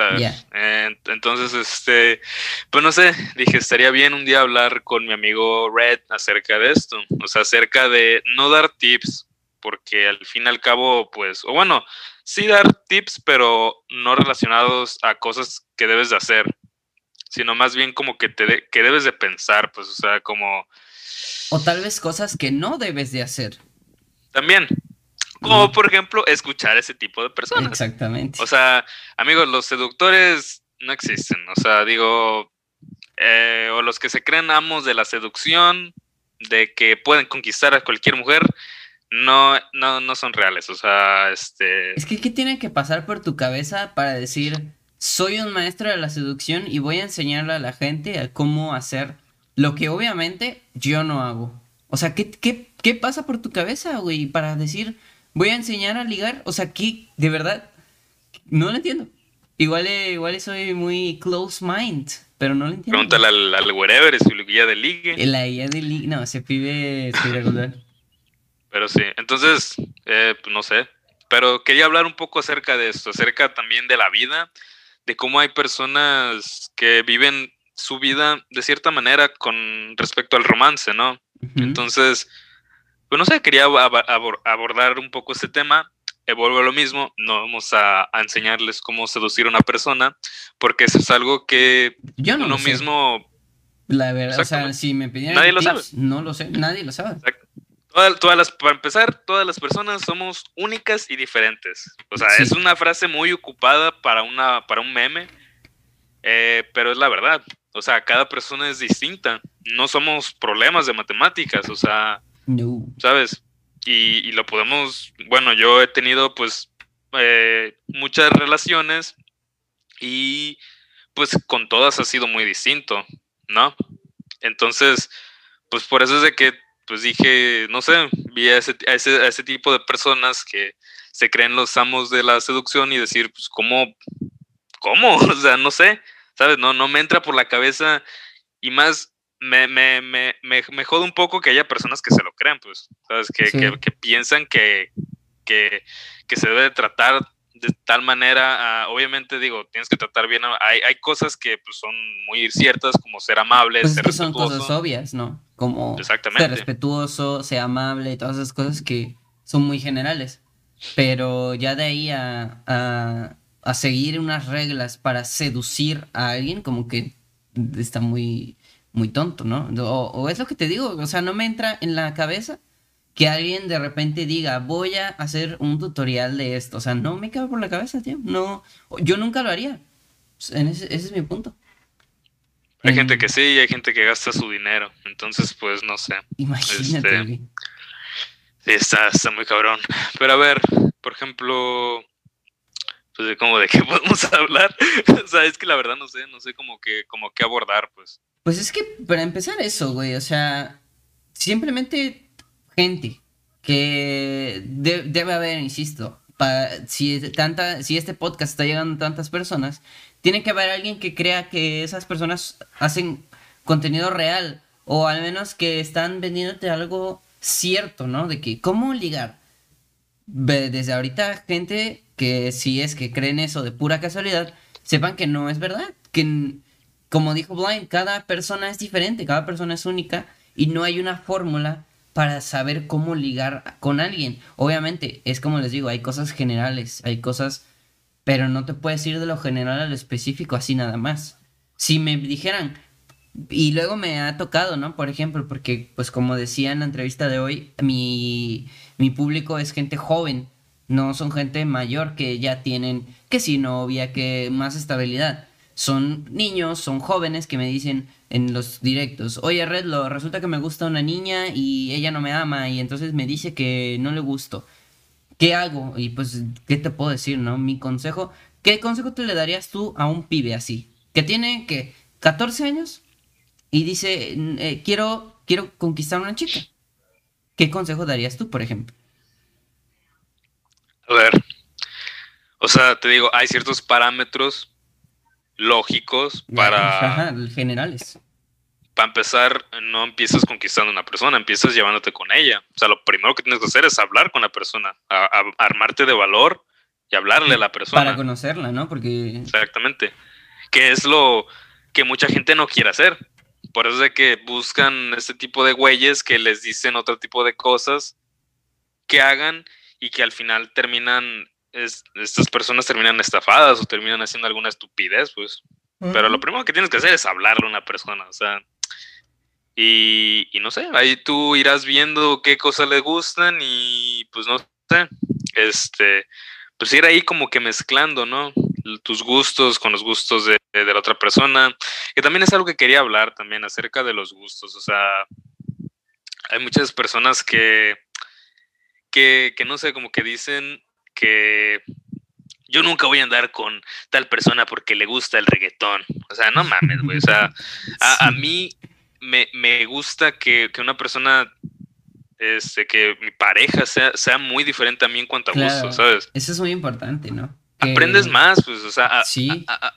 entonces, este, pues no sé, dije, estaría bien un día hablar con mi amigo Red acerca de esto, o sea, acerca de no dar tips, porque al fin y al cabo, pues, o bueno, sí dar tips, pero no relacionados a cosas que debes de hacer, sino más bien como que, te que debes de pensar, pues, o sea, como... O tal vez cosas que no debes de hacer. También, como por ejemplo, escuchar ese tipo de personas. Exactamente. O sea, amigos, los seductores no existen. O sea, digo, eh, o los que se creen amos de la seducción, de que pueden conquistar a cualquier mujer, no, no, no son reales. O sea, este. Es que, ¿qué tiene que pasar por tu cabeza para decir, soy un maestro de la seducción y voy a enseñarle a la gente a cómo hacer lo que obviamente yo no hago? O sea, ¿qué, qué, qué pasa por tu cabeza, güey, para decir voy a enseñar a ligar. O sea, aquí, de verdad, no lo entiendo. Igual, eh, igual soy muy close mind, pero no lo entiendo. Pregúntale al, al wherever, su guía de ligue. La guía de ligue, no, se pide regular. pero sí, entonces, eh, pues no sé. Pero quería hablar un poco acerca de esto, acerca también de la vida, de cómo hay personas que viven su vida de cierta manera con respecto al romance, ¿no? Entonces, pues no sé, quería abordar un poco este tema. Vuelvo a lo mismo, no vamos a, enseñarles cómo seducir a una persona, porque eso es algo que Yo no uno mismo... La verdad, o sea, si me pidieran Nadie lo sabe. No lo sé, nadie lo sabe. Todas, las, para empezar, todas las personas somos únicas y diferentes. O sea, es una frase muy ocupada para, una, para un meme, eh, pero es la verdad. O sea, cada persona es distinta. No somos problemas de matemáticas. O sea, no. ¿Sabes? Y, lo podemos, bueno, yo he tenido pues eh, muchas relaciones y pues con todas ha sido muy distinto, ¿no? Entonces, pues por eso es de que, pues dije, no sé, vi a ese, ese tipo de personas que se creen los amos de la seducción y decir, pues, ¿cómo? ¿Cómo? [LAUGHS] O sea, no sé, ¿sabes? No, no me entra por la cabeza y más me, me, me, me, me jode un poco que haya personas que se lo crean, pues, ¿sabes? Que, Sí. que, que piensan que, que, que se debe de tratar de tal manera, ah, obviamente digo, tienes que tratar bien, a- hay, hay cosas que pues, son muy ciertas, como ser amable, Pues es ser que son cosas obvias, ¿no? Como ser Exactamente. respetuoso, ser amable, todas esas cosas que son muy generales. Pero ya de ahí a, a, a seguir unas reglas para seducir a alguien, como que está muy, muy tonto, ¿no? O, o es lo que te digo, o sea, no me entra en la cabeza que alguien de repente diga, voy a hacer un tutorial de esto. O sea, no me cabe por la cabeza, tío. No, yo nunca lo haría. En ese, ese es mi punto. Hay En- gente que sí y hay gente que gasta su dinero, entonces pues no sé. Imagínate, Este. Sí, está, está muy cabrón. Pero a ver, por ejemplo, pues de cómo de qué [LAUGHS] podemos hablar. o sea, es que la verdad no sé, no sé cómo que, cómo que abordar, pues. Pues es que para empezar eso, güey, o sea, simplemente gente que de- debe haber, insisto, pa- si, tanta, si este podcast está llegando a tantas personas, tiene que haber alguien que crea que esas personas hacen contenido real o al menos que están vendiéndote algo cierto, ¿no? De que, ¿cómo ligar? Desde ahorita, gente que si es que creen eso de pura casualidad, sepan que no es verdad, que como dijo Blind, cada persona es diferente, cada persona es única y no hay una fórmula para saber cómo ligar con alguien. Obviamente, es como les digo, hay cosas generales, hay cosas, pero no te puedes ir de lo general a lo específico así nada más. Si me dijeran, y luego me ha tocado, ¿no? Por ejemplo, porque pues como decía en la entrevista de hoy, mi, mi público es gente joven, no son gente mayor que ya tienen que si novia, que más estabilidad. Son niños, son jóvenes que me dicen en los directos, oye Redlo, resulta que me gusta una niña y ella no me ama y entonces me dice que no le gusto. ¿Qué hago? Y pues, ¿qué te puedo decir, no? Mi consejo, ¿qué consejo te le darías tú a un pibe así? Que tiene, que 14 años y dice, "N- eh, quiero, quiero conquistar a una chica. ¿Qué consejo darías tú, por ejemplo? A ver. O sea, te digo, hay ciertos parámetros lógicos para, Ajá, generales. para empezar, no empiezas conquistando a una persona, empiezas llevándote con ella. O sea, lo primero que tienes que hacer es hablar con la persona, a- a- armarte de valor y hablarle a la persona. Para conocerla, ¿no? Porque Exactamente. Que es lo que mucha gente no quiere hacer. Por eso es de que buscan este tipo de güeyes que les dicen otro tipo de cosas que hagan y que al final terminan, es- estas personas terminan estafadas o terminan haciendo alguna estupidez, pues. Pero lo primero que tienes que hacer es hablarle a una persona, o sea. Y, y no sé, ahí tú irás viendo qué cosas le gustan y pues no sé, este, pues ir ahí como que mezclando, ¿no? Tus gustos con los gustos de, de la otra persona. Que también es algo que quería hablar también acerca de los gustos, o sea, hay muchas personas que, que, que no sé, como que dicen que yo nunca voy a andar con tal persona porque le gusta el reggaetón. O sea, no mames, güey. O sea, [LAUGHS] a, a mí me, me gusta que, que una persona, este, que mi pareja sea, sea muy diferente a mí en cuanto a Claro. gustos, ¿sabes? Eso es muy importante, ¿no? Que- Aprendes más, pues, o sea, a- Sí. a-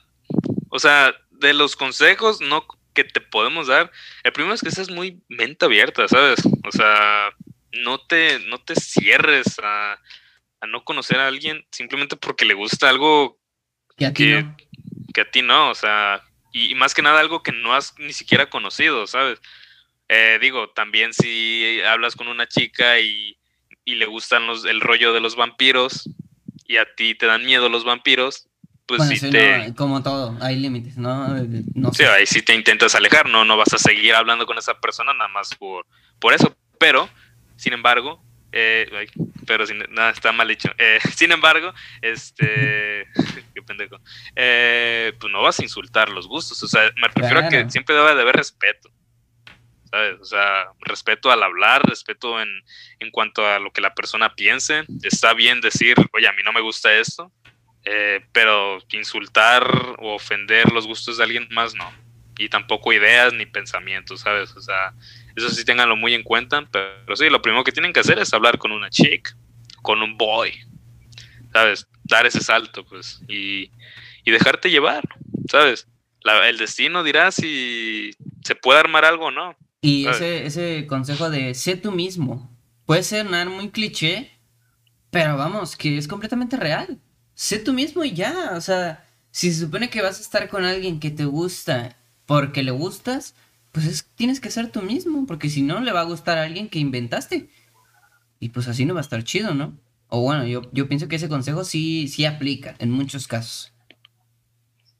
o sea, de los consejos no que te podemos dar, el primero es que seas muy mente abierta, ¿sabes? O sea, no te, no te cierres a, a no conocer a alguien simplemente porque le gusta algo Que a ti que- no. que a ti no, o sea, y, y más que nada algo que no has ni siquiera conocido, ¿sabes? Eh, digo, también si hablas con una chica y, y le gustan los, el rollo de los vampiros y a ti te dan miedo los vampiros, pues Bueno, sí sí, te... no, como todo, hay límites, ¿no? No Sí, sé. ahí sí te intentas alejar, no, no vas a seguir hablando con esa persona nada más por, por eso. Pero, sin embargo, eh, ay, pero sin, nada, está mal dicho. Eh, [LAUGHS] sin embargo, este, [LAUGHS] qué pendejo, eh, pues no vas a insultar los gustos. O sea, me refiero a que siempre debe de haber respeto. ¿Sabes? O sea, respeto al hablar, respeto en, en cuanto a lo que la persona piense. Está bien decir, oye, a mí no me gusta esto, eh, pero insultar o ofender los gustos de alguien más no. Y tampoco ideas ni pensamientos, ¿sabes? O sea, Eso sí, ténganlo muy en cuenta. Pero, sí, lo primero que tienen que hacer es hablar con una chick, con un boy. ¿Sabes? Dar ese salto, pues. Y, y dejarte llevar, ¿sabes? el destino dirá si se puede armar algo o no. Y ese, ese consejo de sé tú mismo. Puede ser nada muy cliché, pero vamos, que es completamente real. Sé tú mismo y ya. O sea, si se supone que vas a estar con alguien que te gusta porque le gustas, pues tienes que ser tú mismo, porque si no le va a gustar a alguien que inventaste. Y pues así no va a estar chido, ¿no? O bueno, yo, yo pienso que ese consejo sí, sí aplica en muchos casos.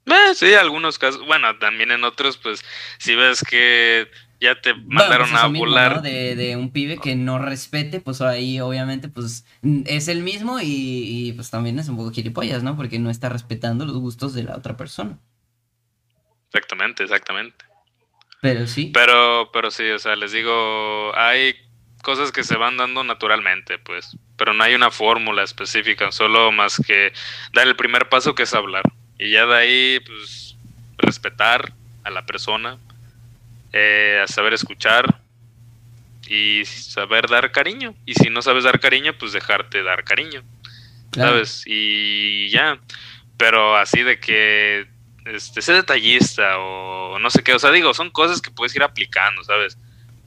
Eh, sí, algunos casos. Bueno, también en otros, pues, si ves que ya te mandaron pues, a volar. de, un pibe que no respete, pues ahí obviamente, pues, es el mismo y, y, pues también es un poco gilipollas, ¿no? Porque no está respetando los gustos de la otra persona. Exactamente, exactamente. Pero sí. Pero, pero sí, o sea, les digo, hay cosas que se van dando naturalmente, pues, pero no hay una fórmula específica, solo más que dar el primer paso que es hablar. Y ya de ahí, pues, respetar a la persona, eh, a saber escuchar y saber dar cariño. Y si no sabes dar cariño, pues dejarte dar cariño. ¿Sabes? Y ya. Pero así de que este, sé detallista o no sé qué. O sea, digo, son cosas que puedes ir aplicando, ¿sabes?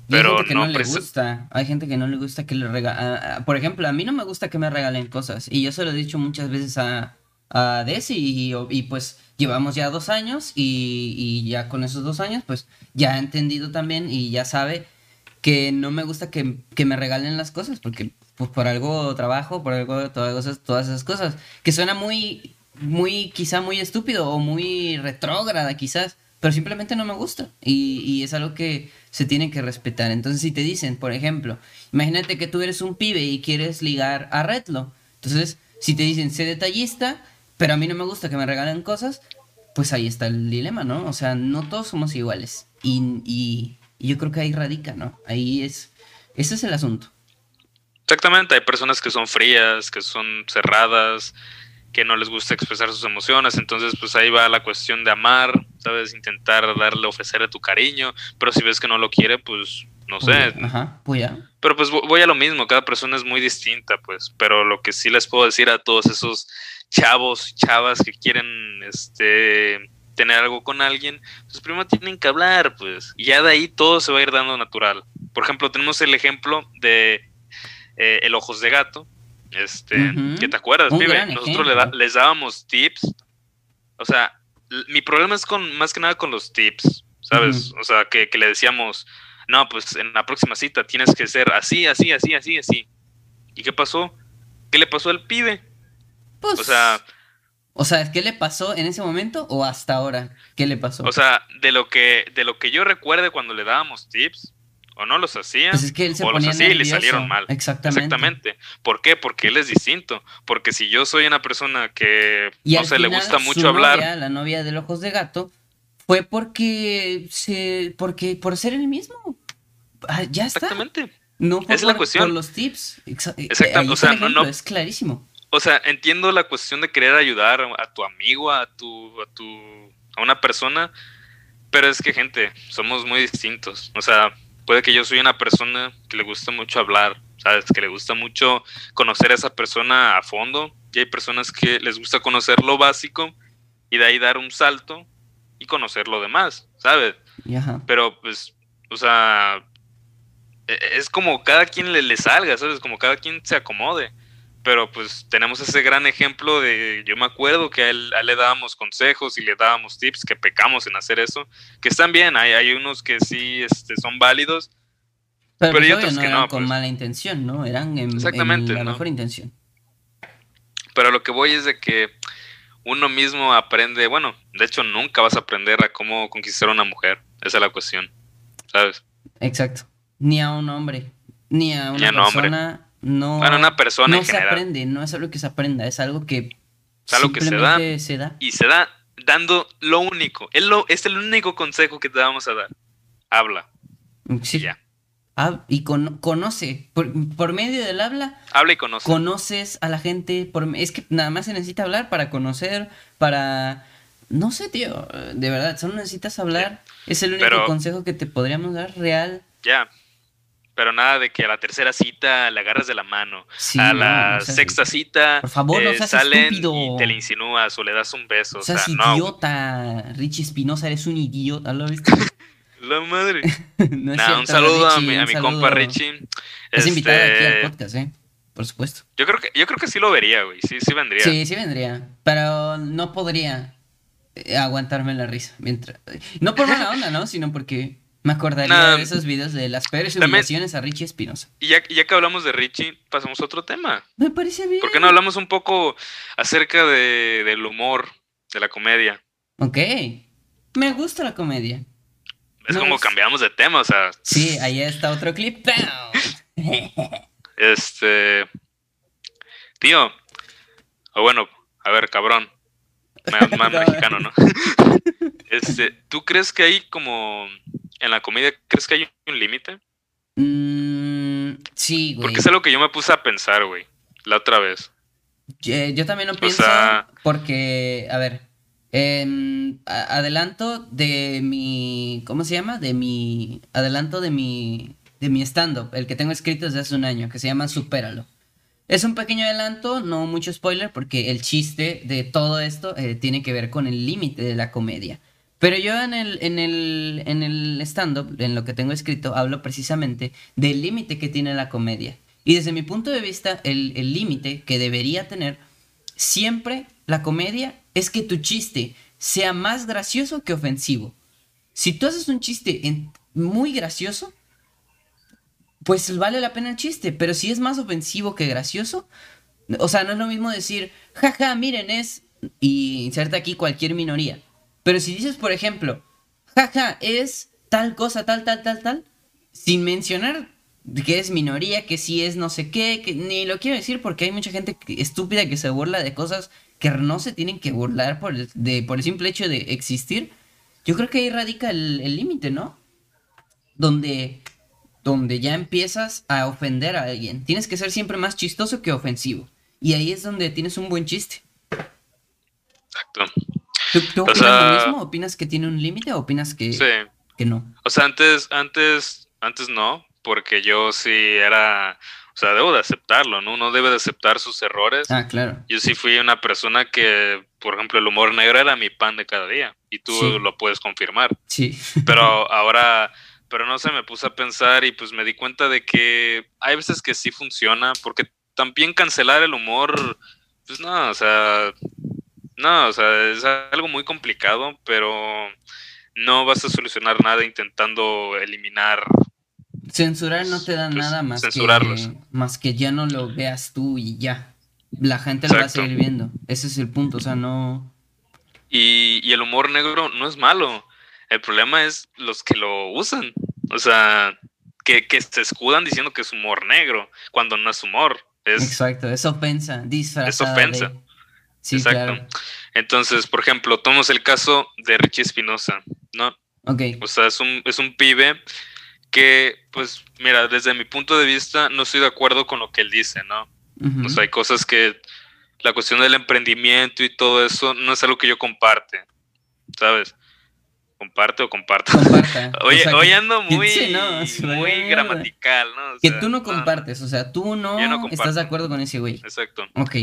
Pero hay gente que no, le gusta. Hay gente que no le gusta que le regalen. Por ejemplo, a mí no me gusta que me regalen cosas. Y yo se lo he dicho muchas veces a, a Desi y, pues llevamos ya dos años y, ya con esos dos años pues ya ha entendido también y ya sabe que no me gusta que, me regalen las cosas porque pues por algo trabajo, por algo todas esas, todas esas cosas, que suena muy, muy, quizá muy estúpido o muy retrógrada quizás, pero simplemente no me gusta y, y es algo que se tiene que respetar. Entonces si te dicen, por ejemplo, imagínate que tú eres un pibe y quieres ligar a Retlo, entonces si te dicen sé detallista, pero a mí no me gusta que me regalen cosas, pues ahí está el dilema, ¿no? O sea, no todos somos iguales. Y, yo creo que ahí radica, ¿no? Ahí es, ese es el asunto. Exactamente, hay personas que son frías, que son cerradas, que no les gusta expresar sus emociones, entonces pues ahí va la cuestión de amar, ¿sabes? Intentar darle, ofrecerle tu cariño, pero si ves que no lo quiere, pues no sé. Ajá, pues ya. Pero pues voy a lo mismo, cada persona es muy distinta, pues, pero lo que sí les puedo decir a todos esos chavos, chavas que quieren este tener algo con alguien, pues primero tienen que hablar, pues, y ya de ahí todo se va a ir dando natural. Por ejemplo, tenemos el ejemplo de eh, el ojos de gato, este, que te acuerdas, pibe, nosotros les dábamos tips, o sea, mi problema es con, más que nada con los tips, ¿sabes? O sea, que, que le decíamos, no, pues en la próxima cita tienes que ser así, así, así, así, así. ¿Y qué pasó? ¿Qué le pasó al pibe? Pues, o sea... O sea, ¿qué le pasó en ese momento o hasta ahora? ¿Qué le pasó? O sea, de lo que, de lo que yo recuerde cuando le dábamos tips, o no los hacía, pues que o los hacía y le salieron mal. Exactamente. Exactamente. ¿Por qué? Porque él es distinto. Porque si yo soy una persona que no se le gusta mucho hablar. la novia de ojos de gato, fue porque se, porque por ser el mismo. Ah, ya está. Exactamente. No por, es la cuestión. por los tips. Exactamente. O sea, no, es clarísimo o sea, entiendo la cuestión de querer ayudar a tu amigo, a tu, a tu, a una persona, pero es que gente, somos muy distintos. O sea, puede que yo soy una persona que le gusta mucho hablar, sabes, que le gusta mucho conocer a esa persona a fondo, y hay personas que les gusta conocer lo básico y de ahí dar un salto y conocer lo demás, ¿sabes? Pero pues, o sea, e, es como cada quien le, le salga, ¿sabes? Como cada quien se acomode pero pues tenemos ese gran ejemplo de, yo me acuerdo que a él, le dábamos consejos y le dábamos tips, que pecamos en hacer eso, que están bien, hay, hay unos que sí este, son válidos, pero, hay otros no que no. Con pues. mala intención, ¿no? Eran en, Exactamente, la mejor intención. Pero lo que voy es de que uno mismo aprende, bueno, de hecho nunca vas a aprender a cómo conquistar a una mujer, esa es la cuestión, ¿sabes? Exacto, ni a un hombre, ni a una persona no, para una persona no se aprende, no es algo que se aprenda, es algo que es algo que se da, y se da dando lo único, es, lo, es el único consejo que te vamos a dar. Habla. Sí. Ya. y conoce, por, medio del habla. Habla y conoce. Conoces a la gente, por, es que nada más se necesita hablar para conocer, para... No sé, tío, de verdad, solo necesitas hablar. Es el único consejo que te podríamos dar real ya. Pero nada de que a la tercera cita le agarras de la mano. Sí, a la seas- sexta cita Por favor, no eh, seas salen estúpido. y te le insinúas o le das un beso. O sea, sea, no. idiota. Richie Espinosa, eres un idiota. ¿Lo viste? [LAUGHS] La madre. [LAUGHS] no es Nah, cierto, un saludo a mi, a un mi saludo. compa Richie. Es invitado aquí al Este, podcast, ¿eh? Por supuesto. Yo creo que, yo creo que sí lo vería, güey. Sí, sí vendría. Sí, sí vendría. Pero no podría eh, aguantarme la risa. mientras No por mala onda, ¿no? Sino porque me acordaría Nah. de esos videos de las peores humillaciones a Richie Espinosa. Y ya, ya que hablamos de Richie, pasamos a otro tema. Me parece bien. ¿Por qué no hablamos un poco acerca de, del humor, de la comedia? Ok. Me gusta la comedia. Es No, como es- cambiamos de tema, o sea, Sí, ahí está otro clip. [LAUGHS] Este... Tío, o bueno, a ver, cabrón, más, más No. mexicano, ¿no? [LAUGHS] Este, ¿tú crees que hay como, en la comedia, crees que hay un límite? Mm, sí, güey. Porque es algo que yo me puse a pensar, güey, la otra vez. Yo, yo también lo pienso sea- porque, a ver, em, adelanto de mi, ¿cómo se llama? De mi, adelanto de mi, de mi stand-up, el que tengo escrito desde hace un año, que se llama Supéralo. Es un pequeño adelanto, no mucho spoiler, porque el chiste de todo esto eh, tiene que ver con el límite de la comedia. Pero yo en el, en el, en el stand-up, en lo que tengo escrito, hablo precisamente del límite que tiene la comedia. Y desde mi punto de vista, el límite que debería tener siempre la comedia es que tu chiste sea más gracioso que ofensivo. Si tú haces un chiste muy gracioso, pues vale la pena el chiste. Pero si es más ofensivo que gracioso, o sea, no es lo mismo decir, jaja, miren, es. Y inserta aquí cualquier minoría. Pero si dices, por ejemplo, jaja, es tal cosa, tal, tal, tal, tal, sin mencionar que es minoría, que sí es no sé qué, que ni lo quiero decir porque hay mucha gente estúpida que se burla de cosas que no se tienen que burlar por el, por el simple hecho de existir. Yo creo que ahí radica el límite, ¿no? Donde, donde ya empiezas a ofender a alguien. Tienes que ser siempre más chistoso que ofensivo. Y ahí es donde tienes un buen chiste. Exacto. ¿Tú, tú opinas sea- lo mismo? ¿Opinas que tiene un límite o opinas que, Sí. que no? O sea, antes, antes, antes no, porque yo sí era, o sea, debo de aceptarlo, ¿no? Uno debe de aceptar sus errores. Ah, claro. Yo sí fui una persona que, por ejemplo, el humor negro era mi pan de cada día y tú Sí. lo puedes confirmar. Sí. Pero [LAUGHS] ahora, pero no sé, me puse a pensar y pues me di cuenta de que hay veces que sí funciona, porque también cancelar el humor, pues no, o sea, no, o sea, es algo muy complicado, pero no vas a solucionar nada intentando eliminar Censurar no te da Pues, nada más censurarlos. que, más que ya no lo veas tú y ya. La gente lo va a seguir viendo. Ese es el punto. O sea, no. Y, y el humor negro no es malo. El problema es los que lo usan. O sea, que, que se escudan diciendo que es humor negro, cuando no es humor. Es, Exacto. Es ofensa. Disfrazada. ofensa. de- Sí, Exacto. claro. Entonces, por ejemplo, tomamos el caso de Richie Espinosa, ¿no? Ok. O sea, es un, es un pibe que, pues, mira, desde mi punto de vista, no estoy de acuerdo con lo que él dice, ¿no? O sea, hay cosas que la cuestión del emprendimiento y todo eso no es algo que yo comparte, ¿sabes? ¿Comparte o comparto? [LAUGHS] O sea, que- hoy ando muy, sí, no, muy gramatical, ¿no? O Que sea, tú no compartes. O sea, tú no, no estás de acuerdo con ese güey. Exacto. Ok.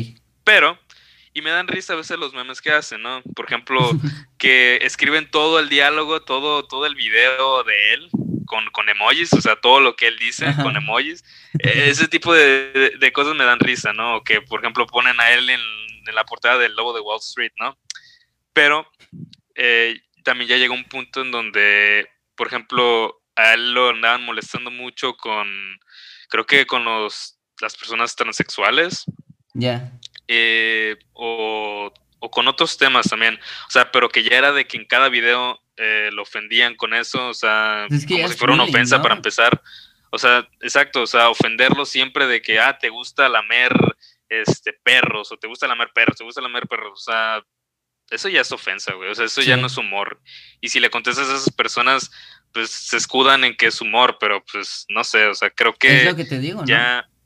Pero, y me dan risa a veces los memes que hacen, ¿no? Por ejemplo, [LAUGHS] que escriben todo el diálogo, todo, todo el video de él con, con emojis, o sea, todo lo que él dice Ajá. con emojis. Eh, Ese tipo de, de- de cosas me dan risa, ¿no? Que, por ejemplo, ponen a él en, en la portada del Lobo de Wall Street, ¿no? Pero eh, también ya llegó un punto en donde, por ejemplo, a él lo andaban molestando mucho con, creo que con los, las personas transexuales Ya. Eh, o, o con otros temas también. O sea, pero que ya era de que en cada video eh, lo ofendían con eso, o sea, Pues Es que ya como si es fuera una ofensa ¿no? para empezar. O sea, exacto, o sea, ofenderlo siempre de que, ah, te gusta lamer este, perros, o te gusta lamer perros, te gusta lamer perros, o sea, eso ya es ofensa, güey, o sea, eso ya no es humor. Y si le contestas a esas personas, pues se escudan en que es humor, pero pues no sé, o sea, creo es que lo que te digo, ¿no?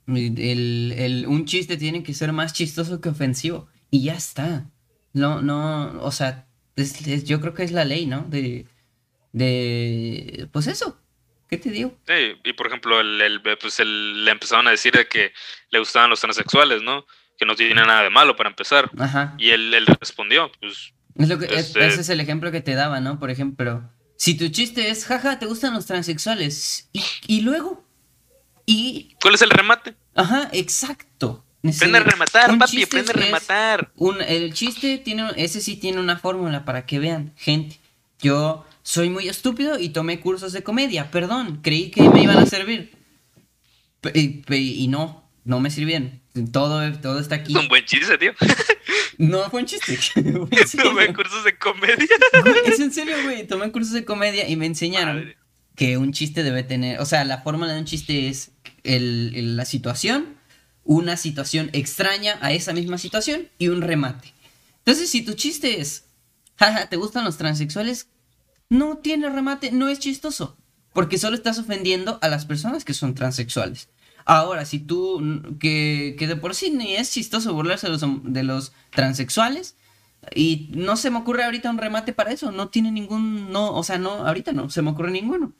El, el- un chiste tiene que ser más chistoso que ofensivo. Y ya está. No, no, o sea, es- es- yo creo que es la ley, ¿no? De, de, pues eso. ¿Qué te digo? Sí, y por ejemplo, el, pues le empezaron a decir de que le gustaban los transexuales, ¿no? Que no tiene nada de malo para empezar. Ajá. Y él, él respondió, pues... Es lo que, este ese es el ejemplo que te daba, ¿no? Por ejemplo, si tu chiste es, jaja, ¿te gustan los transexuales? ¿Y, y luego? ¿Y? ¿Cuál es el remate? Ajá, exacto. Aprende a rematar, papi, aprende a rematar. Un, el chiste tiene, ese sí tiene una fórmula para que vean, gente. Yo soy muy estúpido y tomé cursos de comedia, perdón, creí que me iban a servir. y, no, no me sirvieron. Todo, todo está aquí. Un buen chiste, tío. [LAUGHS] No, fue un chiste. [LAUGHS] [LAUGHS] tomé cursos de comedia. es en serio, güey. Tomé cursos de comedia y me enseñaron que un chiste debe tener. O sea, la fórmula de un chiste es el, la situación, una situación extraña a esa misma situación y un remate. Entonces, si tu chiste es, jaja, ¿te gustan los transexuales? no tiene remate, no es chistoso. Porque solo estás ofendiendo a las personas que son transexuales. Ahora, si tú, que, que de por sí ni es chistoso burlarse de los, de los transexuales, y no se me ocurre ahorita un remate para eso, no tiene ningún, no, o sea, no, ahorita no, se me ocurre ninguno.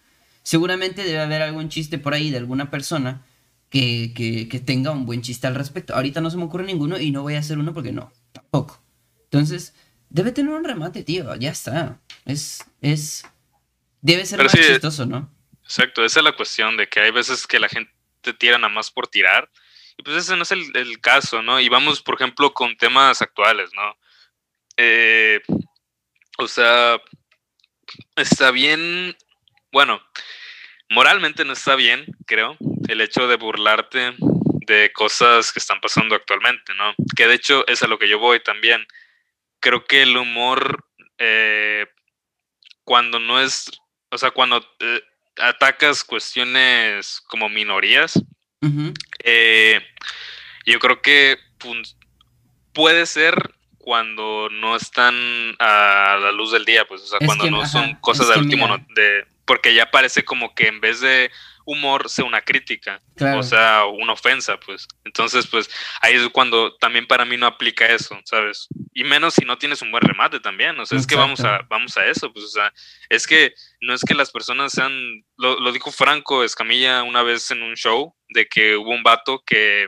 Seguramente debe haber algún chiste por ahí de alguna persona que, que, que tenga un buen chiste al respecto. Ahorita no se me ocurre ninguno y no voy a hacer uno porque no, tampoco. Entonces, Debe tener un remate, tío. Ya está. Es. es debe ser más chistoso, ¿no? Exacto, esa es la cuestión de que hay veces que la gente tira nada más por tirar. Y pues ese no es el, caso, ¿no? Y vamos, por ejemplo, con temas actuales, ¿no? Eh, o sea, está bien. Bueno, moralmente no está bien, creo, el hecho de burlarte de cosas que están pasando actualmente, ¿no? Que de hecho es a lo que yo voy también creo que el humor, eh, cuando no es, o sea, cuando eh, atacas cuestiones como minorías, eh, yo creo que puede ser cuando no están a la luz del día, pues, o sea, cuando no son cosas de último, de, porque ya parece como que en vez de humor sea una crítica, o sea, una ofensa, pues. Entonces, pues ahí es cuando también para mí no aplica eso, ¿sabes? Y menos si no tienes un buen remate también, o sea, es que vamos a, vamos a eso, pues, o sea, es que no es que las personas sean, lo, lo dijo Franco Escamilla una vez en un show, de que hubo un vato que,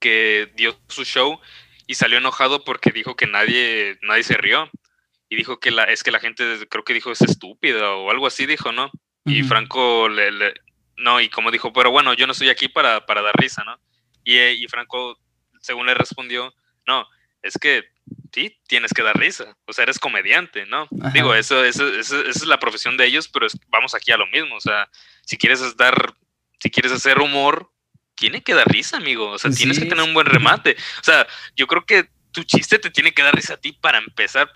que dio su show y salió enojado porque dijo que nadie, nadie se rió. Y dijo que la, es que la gente, creo que dijo es estúpida o algo así, dijo, ¿no? Y Franco le, no, y como dijo, pero bueno, yo no estoy aquí para, para dar risa, ¿no? Y, eh, y, Franco, según le respondió, no, es que sí, tienes que dar risa, o sea, eres comediante, ¿no? Digo, eso, eso, esa es la profesión de ellos, pero vamos aquí a lo mismo, o sea, si quieres dar, si quieres hacer humor, tiene que dar risa, amigo, o sea, tienes que tener un buen remate, o sea, yo creo que tu chiste te tiene que dar risa a ti para empezar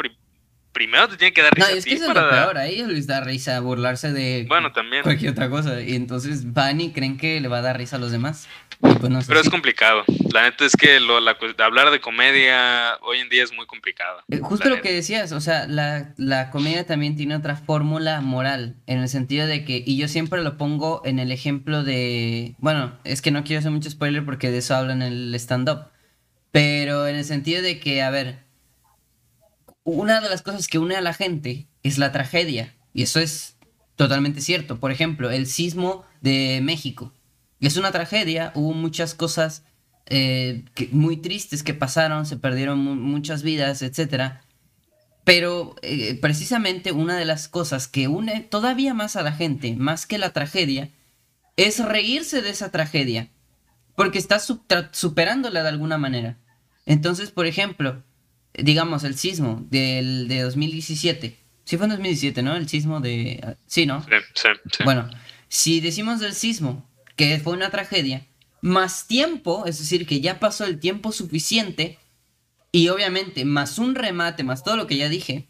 primero te tiene que dar risa. No, es que eso es lo peor, a ellos les da risa burlarse de bueno, también. cualquier otra cosa. Y entonces van y creen que le va a dar risa a los demás. Pues Pero es complicado. La neta es que lo, la, hablar de comedia hoy en día es muy complicado. Eh, justo lo que decías, o sea, la, la comedia también tiene otra fórmula moral, en el sentido de que, y yo siempre lo pongo en el ejemplo de, bueno, es que no quiero hacer mucho spoiler porque de eso hablan en el stand-up, pero en el sentido de que, a ver, una de las cosas que une a la gente es la tragedia. Y eso es totalmente cierto. Por ejemplo, el sismo de México. Es una tragedia, hubo muchas cosas eh, muy tristes que pasaron, se perdieron muchas vidas, etc. Pero eh, precisamente una de las cosas que une todavía más a la gente, más que la tragedia, es reírse de esa tragedia. Porque está superándola de alguna manera. Entonces, por ejemplo, digamos, el sismo del, de 2017. Sí fue en 2017, ¿no? El sismo de... Sí, ¿no? Sí, sí, Bueno, si decimos del sismo, que fue una tragedia, más tiempo, es decir, que ya pasó el tiempo suficiente, y obviamente más un remate, más todo lo que ya dije,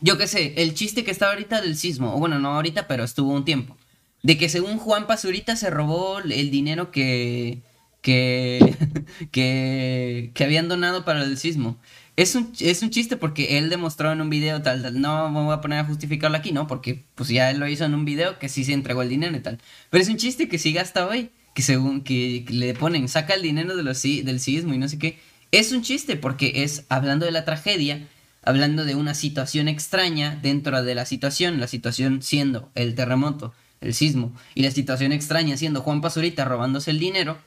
yo qué sé, el chiste que estaba ahorita del sismo, o bueno, no ahorita, pero estuvo un tiempo, de que según Juan Pazurita se robó el dinero que, que, [LAUGHS] que, que habían donado para el sismo. Es un, es un chiste porque él demostró en un video tal, tal, no me voy a poner a justificarlo aquí, ¿no? Porque pues ya él lo hizo en un video que sí se entregó el dinero y tal. Pero es un chiste que sigue hasta hoy, que según que, le ponen, saca el dinero de los, del sismo y no sé qué. Es un chiste porque es hablando de la tragedia, hablando de una situación extraña dentro de la situación, la situación siendo el terremoto el sismo. Y la situación extraña siendo Juan Pazurita robándose el dinero.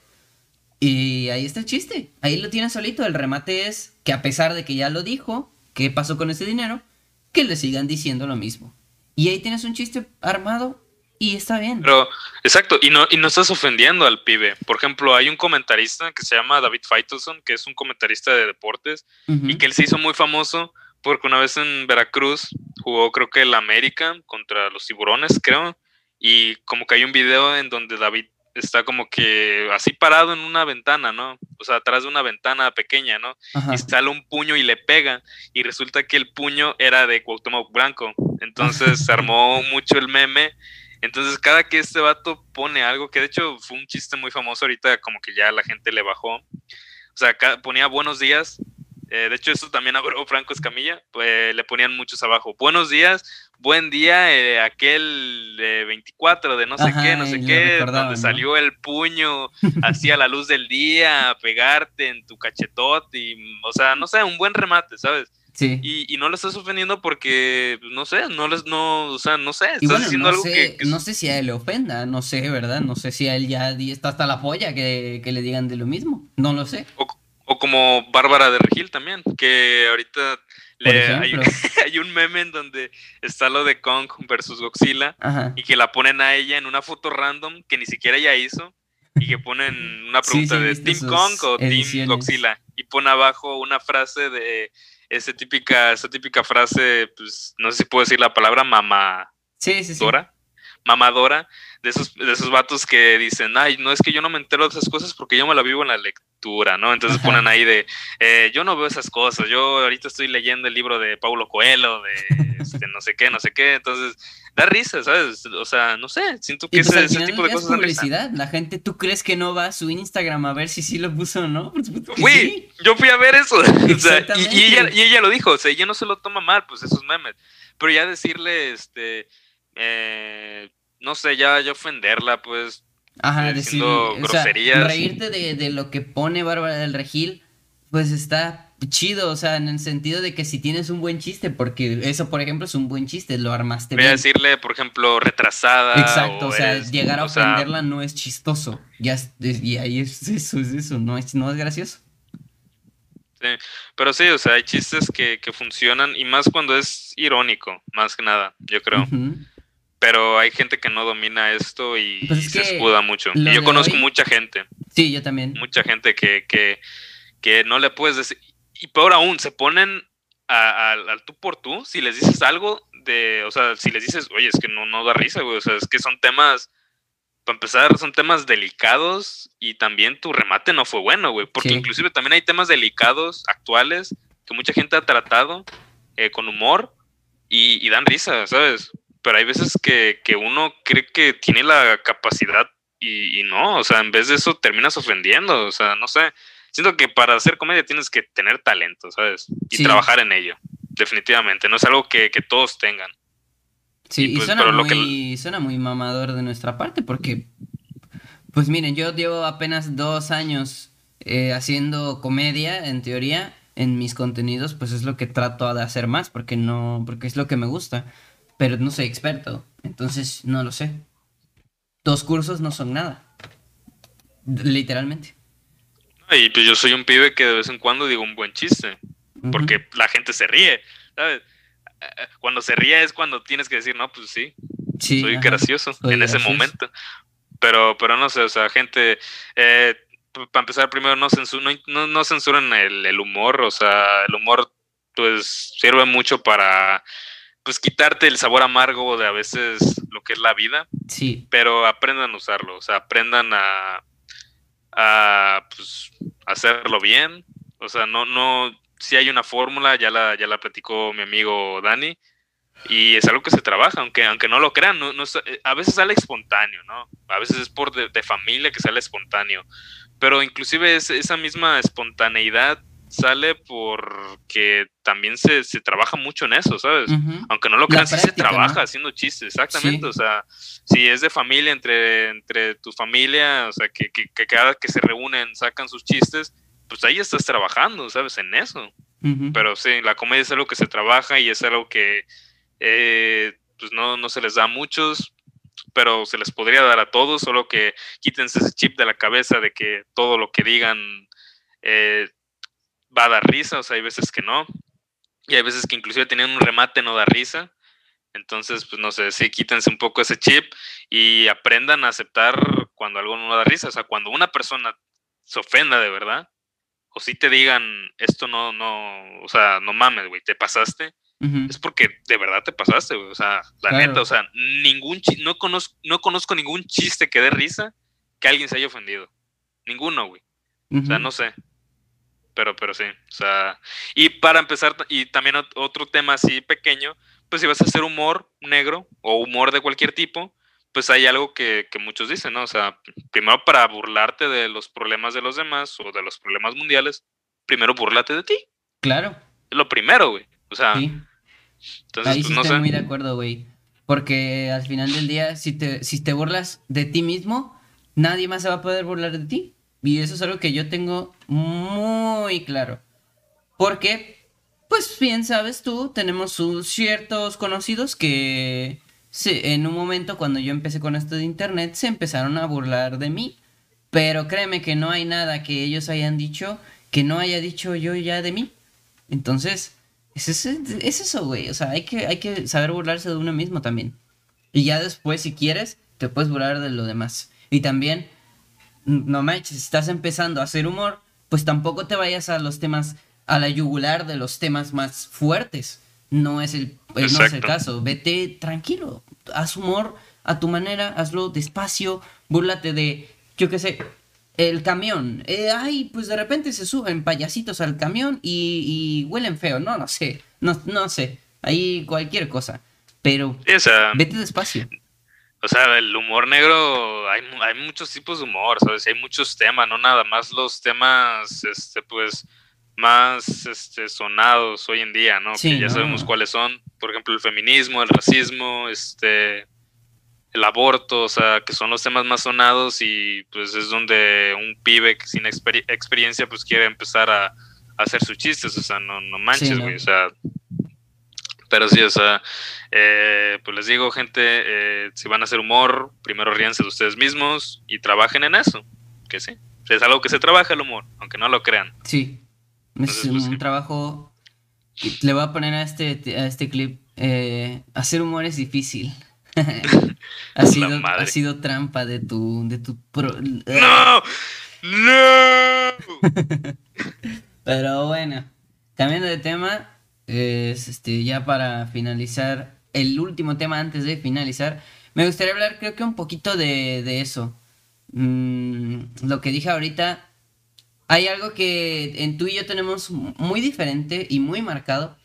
Y ahí está el chiste. Ahí lo tiene solito. El remate es que a pesar de que ya lo dijo, ¿qué pasó con ese dinero? Que le sigan diciendo lo mismo. Y ahí tienes un chiste armado y está bien. Pero, exacto, y no, y no estás ofendiendo al pibe. Por ejemplo, hay un comentarista que se llama David Faitelson, que es un comentarista de deportes, y que él se hizo muy famoso porque una vez en Veracruz jugó creo que el América contra los tiburones, creo, y como que hay un video en donde David está como que así parado en una ventana, ¿no? O sea, atrás de una ventana pequeña, ¿no? Y sale un puño y le pega y resulta que el puño era de Cuauhtémoc Blanco. Entonces se armó mucho el meme. Entonces cada que este vato pone algo, que de hecho fue un chiste muy famoso ahorita, como que ya la gente le bajó. O sea, ponía buenos días eh, de hecho, eso también habló Franco Escamilla. Pues, le ponían muchos abajo. Buenos días, buen día, eh, aquel 24 de no sé qué, no sé qué, donde salió el puño así a la luz del día, a pegarte en tu cachetote, y, o sea, no sé, un buen remate, ¿sabes? Sí. Y, y no lo estás ofendiendo porque, no sé, no les, no, o sea, no sé, estás diciendo algo que, No sé si a él le ofenda, no sé, ¿verdad? No sé si a él ya está hasta la polla que, le digan de lo mismo, no lo sé. O como Bárbara de Regil también, que ahorita le, [LAUGHS] hay, un meme en donde está lo de Kong versus Godzilla y que la ponen a ella en una foto random que ni siquiera ella hizo y que ponen una pregunta de Team Kong o Team Godzilla y pone abajo una frase de esa típica, esa típica frase, pues no sé si puedo decir la palabra mamá. Sí, sí, sí. Mamadora, de esos, de esos vatos que dicen, ay, no es que yo no me entero de esas cosas porque yo me la vivo en la lectura, ¿no? Entonces ponen ahí de, eh, yo no veo esas cosas, yo ahorita estoy leyendo el libro de Paulo Coelho, de [LAUGHS] este, no sé qué, no sé qué, entonces da risa, ¿sabes? O sea, no sé, siento que pues, ese, tipo de cosas... publicidad, la gente, ¿tú crees que no va a su Instagram a ver si sí lo puso o no? [LAUGHS] Fui, yo fui a ver eso, [LAUGHS] y, ella, y ella lo dijo, o sea, ella no se lo toma mal, pues esos memes, pero ya decirle, este... Eh, no sé, ya, ya ofenderla, pues. Ajá, decir, groserías. reírte de, lo que pone Bárbara del Regil, pues está chido, o sea, en el sentido de que si tienes un buen chiste, porque eso, por ejemplo, es un buen chiste, lo armaste Voy bien. a decirle, por ejemplo, retrasada. Exacto, o, sea, llegar a ofenderla no es chistoso. Ya y ahí es eso, es eso, no es, no es gracioso. Sí, pero sí, o sea, hay chistes que, que funcionan y más cuando es irónico, más que nada, yo creo pero hay gente que no domina esto y, pues se escuda mucho. Y yo conozco mucha gente. Sí, yo también. Mucha gente que, que, que no le puedes decir. Y peor aún, se ponen al tú por tú si les dices algo de, o sea, si les dices, oye, es que no, no da risa, güey, o sea, es que son temas, para empezar, son temas delicados y también tu remate no fue bueno, güey, porque inclusive también hay temas delicados actuales que mucha gente ha tratado eh, con humor y, y dan risa, ¿sabes? Pero hay veces que, uno cree que tiene la capacidad y, no, o sea, en vez de eso terminas ofendiendo, o sea, no sé. Siento que para hacer comedia tienes que tener talento, ¿sabes? Y trabajar en ello, definitivamente. No es algo que, todos tengan. Sí, y, pues, suena, muy, suena muy mamador de nuestra parte porque, pues miren, yo llevo apenas dos años eh, haciendo comedia, en teoría, en mis contenidos, pues es lo que trato de hacer más porque no, porque es lo que me gusta pero no soy experto, entonces no lo sé. Dos cursos no son nada, literalmente. Y pues yo soy un pibe que de vez en cuando digo un buen chiste, porque la gente se ríe, ¿sabes? Cuando se ríe es cuando tienes que decir, no, pues sí, soy gracioso en ese momento. Pero, pero no sé, o sea, gente, eh, para empezar, primero no, no, no, censuran el, el humor, o sea, el humor pues sirve mucho para pues quitarte el sabor amargo de a veces lo que es la vida. Sí. Pero aprendan a usarlo, o sea, aprendan a, a pues, hacerlo bien. O sea, no, no, si hay una fórmula, ya la, ya la platicó mi amigo Dani, y es algo que se trabaja, aunque, aunque no lo crean, no, no, a veces sale espontáneo, ¿no? A veces es por de, de familia que sale espontáneo, pero inclusive es, esa misma espontaneidad sale porque también se, trabaja mucho en eso, ¿sabes? Aunque no lo crean, sí se trabaja haciendo chistes, exactamente. O sea, si es de familia, entre, entre tu familia, o sea, que, cada que se reúnen sacan sus chistes, pues ahí estás trabajando, ¿sabes? En eso. Pero sí, la comedia es algo que se trabaja y es algo que eh, pues no, no se les da a muchos, pero se les podría dar a todos, solo que quítense ese chip de la cabeza de que todo lo que digan eh, va a dar risa, o sea, hay veces que no, y hay veces que inclusive tienen un remate no da risa, entonces, pues no sé, sí, quítense un poco ese chip y aprendan a aceptar cuando algo no da risa, o sea, cuando una persona se ofenda de verdad, o si te digan, esto no, no, o sea, no mames, güey, te pasaste, es porque de verdad te pasaste, güey. O sea, la neta, o sea, ningún no conozco, no conozco ningún chiste que dé risa que alguien se haya ofendido. Ninguno, güey. O sea, no sé. Pero, pero sí. O sea, y para empezar, y también otro tema así pequeño, pues si vas a hacer humor negro o humor de cualquier tipo, pues hay algo que, que muchos dicen, ¿no? O sea, primero para burlarte de los problemas de los demás o de los problemas mundiales, primero burlate de ti. Claro. Lo primero, güey. O sea, sí. entonces, Ahí pues, sí no estoy muy de acuerdo, güey. Porque al final del día, si te, si te burlas de ti mismo, nadie más se va a poder burlar de ti. Y eso es algo que yo tengo muy claro. Porque, pues bien sabes tú, tenemos ciertos conocidos que en un momento cuando yo empecé con esto de internet se empezaron a burlar de mí. Pero créeme que no hay nada que ellos hayan dicho que no haya dicho yo ya de mí. Entonces, es, eso, güey. O sea, hay que, hay que saber burlarse de uno mismo también. Y ya después, si quieres, te puedes burlar de lo demás. Y también, no manches, estás empezando a hacer humor, pues tampoco te vayas a los temas, a la yugular de los temas más fuertes. No es el, no es el caso. Vete tranquilo. Haz humor a tu manera, hazlo despacio, búrlate de, yo qué sé, el camión. Eh, ay, pues de repente se suben payasitos al camión y, huelen feo. No, no sé. No, no sé. Ahí cualquier cosa. Pero vete despacio. O sea, el humor negro, hay, hay muchos tipos de humor, ¿sabes? Hay muchos temas, no nada más los temas, este, pues, más este, sonados hoy en día, ¿no? que ya sabemos cuáles son. Por ejemplo, el feminismo, el racismo, este, el aborto, o sea, que son los temas más sonados y pues es donde un pibe sin experiencia pues quiere empezar a, hacer sus chistes, o sea, no, no manches, güey, o sea, pero sí, o sea, eh, pues les digo, gente, eh, si van a hacer humor, primero ríanse de ustedes mismos y trabajen en eso, que sí, es algo que se trabaja el humor, aunque no lo crean. Sí, es un, pues, trabajo, le voy a poner a este, a este clip, eh, hacer humor es difícil. [LAUGHS] ha, sido, ha sido trampa de tu. De tu ¡No! ¡No! [LAUGHS] Pero bueno, cambiando de tema, es este, ya para finalizar, el último tema antes de finalizar, me gustaría hablar, creo que un poquito de, de eso. Mm, lo que dije ahorita, hay algo que en tú y yo tenemos muy diferente y muy marcado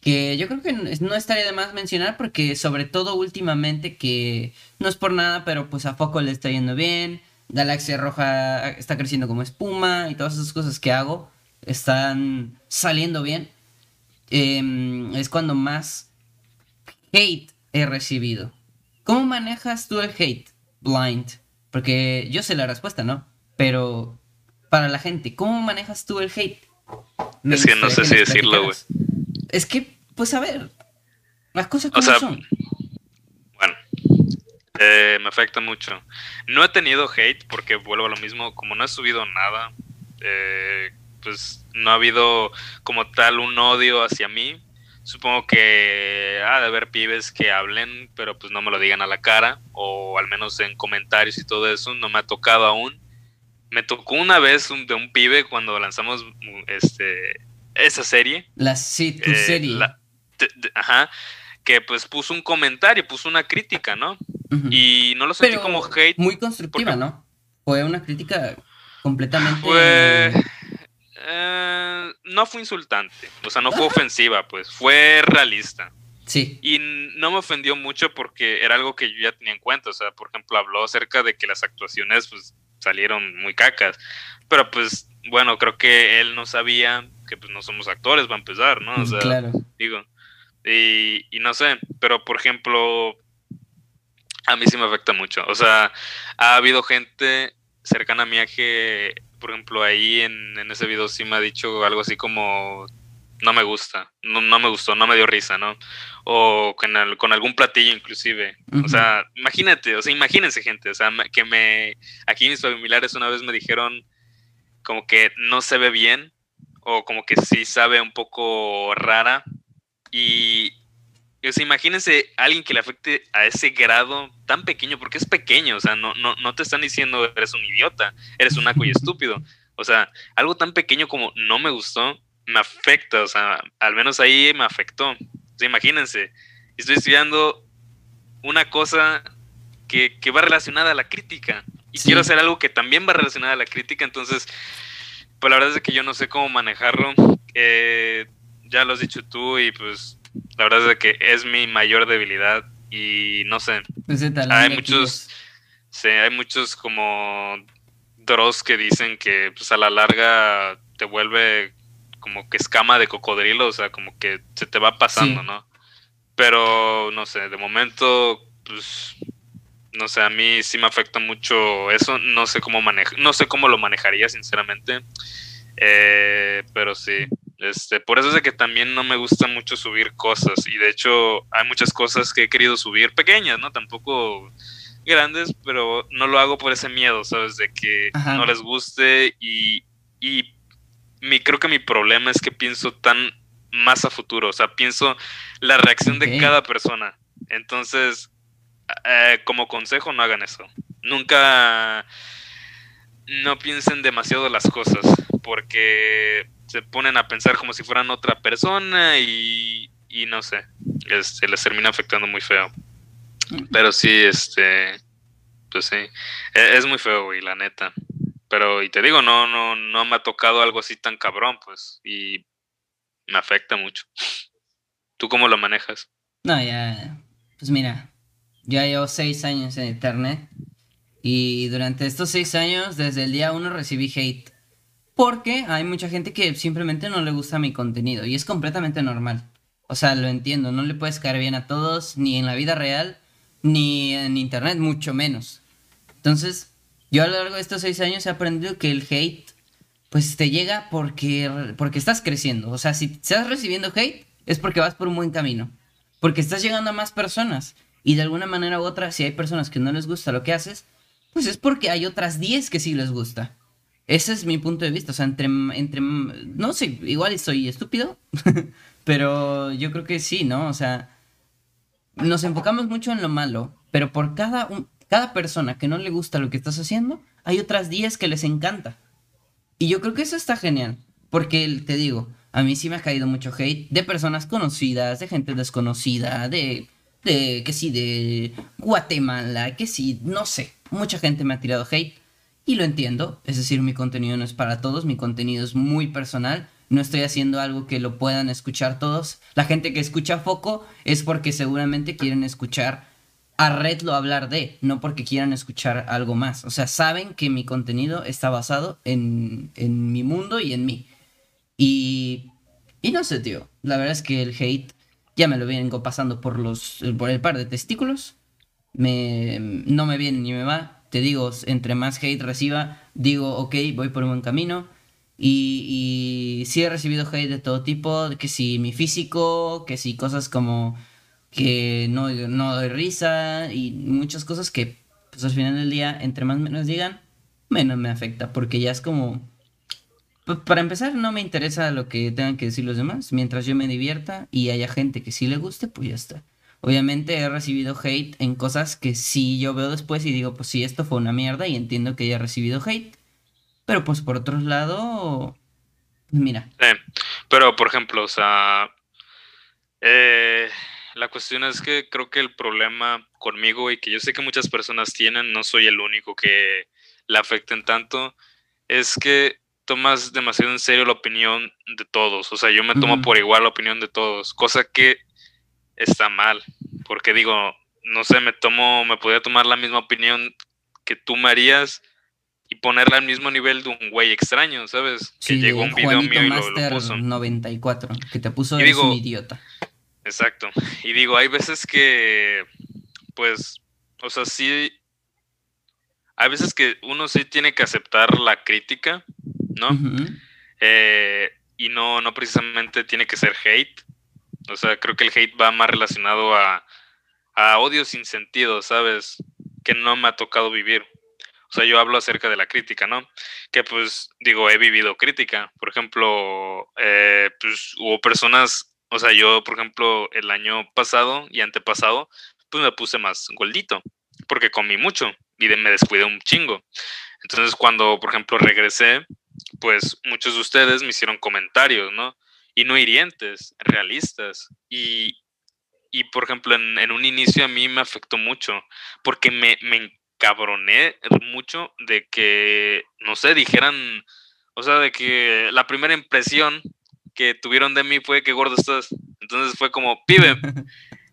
que yo creo que no estaría de más mencionar porque sobre todo últimamente que no es por nada, pero pues a Foco le está yendo bien, Galaxia Roja está creciendo como espuma y todas esas cosas que hago están saliendo bien. Em, es cuando más hate he recibido. ¿Cómo manejas tú el hate, Blind? Porque yo sé la respuesta, ¿no? Pero para la gente, ¿cómo manejas tú el hate? es que no sé si decirlo, güey. Es que pues a ver, las cosas como son. Bueno, eh, me afecta mucho. No he tenido hate porque vuelvo a lo mismo, como no he subido nada, eh, pues no ha habido como tal un odio hacia mí. Supongo que ha de haber pibes que hablen, pero pues no me lo digan a la cara, o al menos en comentarios y todo eso, no me ha tocado aún. Me tocó una vez de un pibe cuando lanzamos este esa serie. La sí, tu eh, serie ajá, que pues puso un comentario, puso una crítica, ¿no? Y no lo sentí como hate. Muy constructiva, ¿no? Fue una crítica completamente... Fue... Eh, no fue insultante, o sea, no fue ofensiva, pues, fue realista. Sí. Y no me ofendió mucho porque era algo que yo ya tenía en cuenta, o sea, por ejemplo, habló acerca de que las actuaciones, pues, salieron muy cacas, pero pues, bueno, creo que él no sabía que pues no somos actores, va a empezar, ¿no? O sea, claro. digo, y, no sé, pero por ejemplo, a mí sí me afecta mucho. O sea, ha habido gente cercana a mí que, por ejemplo, ahí en, ese video sí me ha dicho algo así como, no me gusta, no, no, me gustó, no me dio risa, ¿no? O con, con algún platillo inclusive. O sea, imagínate, o sea, imagínense gente, o sea, que me, aquí mis familiares una vez me dijeron como que no se ve bien o como que sí sabe un poco rara y, o sea, imagínense alguien que le afecte a ese grado tan pequeño, porque es pequeño, o sea, no, no, no te están diciendo eres un idiota, eres un naco y estúpido. O sea, algo tan pequeño como no me gustó, me afecta, o sea, al menos ahí me afectó. O sea, imagínense, estoy estudiando una cosa que, va relacionada a la crítica y quiero hacer algo que también va relacionada a la crítica, entonces, pues la verdad es que yo no sé cómo manejarlo. Eh, ya lo has dicho tú y pues la verdad es que es mi mayor debilidad y no sé. Pues hay muchos, sí, hay muchos como Dross que dicen que pues a la larga te vuelve como que escama de cocodrilo, o sea, como que se te va pasando, ¿no? Pero, no sé, de momento, pues, no sé, a mí sí me afecta mucho eso, no sé cómo maneja, no sé cómo lo manejaría, sinceramente, eh, pero sí, este, por eso es de que también no me gusta mucho subir cosas, y de hecho hay muchas cosas que he querido subir, pequeñas, ¿no? Tampoco grandes, pero no lo hago por ese miedo, ¿sabes? De que no les guste y, y mi, creo que mi problema es que pienso tan más a futuro, o sea, pienso la reacción de cada persona. Entonces, eh, como consejo, no hagan eso. Nunca no piensen demasiado las cosas, porque se ponen a pensar como si fueran otra persona y, y no sé, se les termina afectando muy feo. Pero sí, este, pues sí, e, es, muy feo, güey, la neta. Pero, y te digo, no, no, no me ha tocado algo así tan cabrón, pues, y me afecta mucho. ¿Tú cómo lo manejas? No, ya, pues mira, ya llevo seis años en Internet y durante estos seis años, desde el día uno recibí hate. Porque hay mucha gente que simplemente no le gusta mi contenido y es completamente normal. O sea, lo entiendo, no le puedes caer bien a todos, ni en la vida real, ni en internet, mucho menos. Entonces, yo a lo largo de estos seis años he aprendido que el hate, pues te llega porque, porque estás creciendo. O sea, si estás recibiendo hate, es porque vas por un buen camino. Porque estás llegando a más personas. Y de alguna manera u otra, si hay personas que no les gusta lo que haces, pues es porque hay otras 10 que sí les gusta. Ese es mi punto de vista. O sea, entre, entre no sé, igual soy estúpido, [LAUGHS] pero yo creo que sí, ¿no? O sea, nos enfocamos mucho en lo malo, pero por cada, cada persona que no le gusta lo que estás haciendo, hay otras 10 que les encanta. Y yo creo que eso está genial, porque te digo, a mí sí me ha caído mucho hate de personas conocidas, de gente desconocida, de, de que sí, de Guatemala, que sí, no sé, mucha gente me ha tirado hate y lo entiendo, es decir, mi contenido no es para todos, mi contenido es muy personal no estoy haciendo algo que lo puedan escuchar todos. La gente que escucha Foco es porque seguramente quieren escuchar a Redlo hablar de, no porque quieran escuchar algo más. O sea, saben que mi contenido está basado en, en mi mundo y en mí. Y, y no sé, tío. La verdad es que el hate ya me lo vengo pasando por, los, por el par de testículos. Me, no me viene ni me va. Te digo, entre más hate reciba, digo, ok, voy por un buen camino y, y sí he recibido hate de todo tipo, que si mi físico, que si cosas como que no, no doy risa y muchas cosas que pues al final del día, entre más menos digan, menos me afecta, porque ya es como... Pues, para empezar, no me interesa lo que tengan que decir los demás, mientras yo me divierta y haya gente que sí le guste, pues ya está. Obviamente he recibido hate en cosas que sí yo veo después y digo, pues sí, esto fue una mierda y entiendo que haya recibido hate. Pero pues por otro lado, mira. pero por ejemplo, o sea, eh, la cuestión es que creo que el problema conmigo y que yo sé que muchas personas tienen, no soy el único que la afecten tanto, es que tomas demasiado en serio la opinión de todos. O sea, yo me tomo por igual la opinión de todos, cosa que está mal, porque digo, no sé, me tomo, me podría tomar la misma opinión que tú me harías y ponerla al mismo nivel de un güey extraño, ¿sabes? que llegó un video mío y lo, lo, puso. 94, que te puso eres un idiota. Exacto. Y digo, hay veces que, pues, o sea, sí, hay veces que uno sí tiene que aceptar la crítica, ¿no? Eh, y no, no precisamente tiene que ser hate. O sea, creo que el hate va más relacionado a, a odio sin sentido, ¿sabes? Que no me ha tocado vivir. O sea, yo hablo acerca de la crítica, ¿no? Que pues digo, he vivido crítica. Por ejemplo, eh, pues hubo personas, o sea, yo, por ejemplo, el año pasado y antepasado, pues me puse más gordito, porque comí mucho y me descuidé un chingo. Entonces, cuando, por ejemplo, regresé, pues muchos de ustedes me hicieron comentarios, ¿no? Y no hirientes, realistas. Y, y por ejemplo, en, en, un inicio a mí me afectó mucho, porque me, me cabroné mucho de que, no sé, dijeran, o sea, de que la primera impresión que tuvieron de mí fue que gordo estás. Entonces fue como, pibe, [LAUGHS]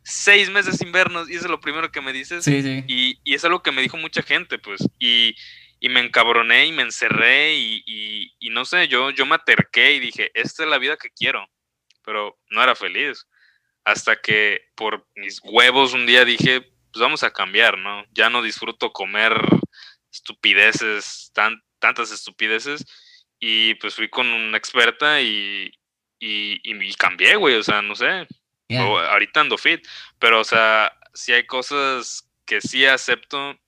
seis meses sin vernos y eso es lo primero que me dices. Sí, sí. Y, y es algo que me dijo mucha gente, pues. Y, y me encabroné y me encerré y, y, y, no sé, yo, yo me aterqué y dije, esta es la vida que quiero, pero no era feliz. Hasta que por mis huevos un día dije, pues vamos a cambiar, ¿no? Ya no disfruto comer estupideces, tan, tantas estupideces. Y pues fui con una experta y, y, y cambié, güey, o sea, no sé. Yeah. ahorita ando fit, pero o sea, sí hay cosas que sí acepto,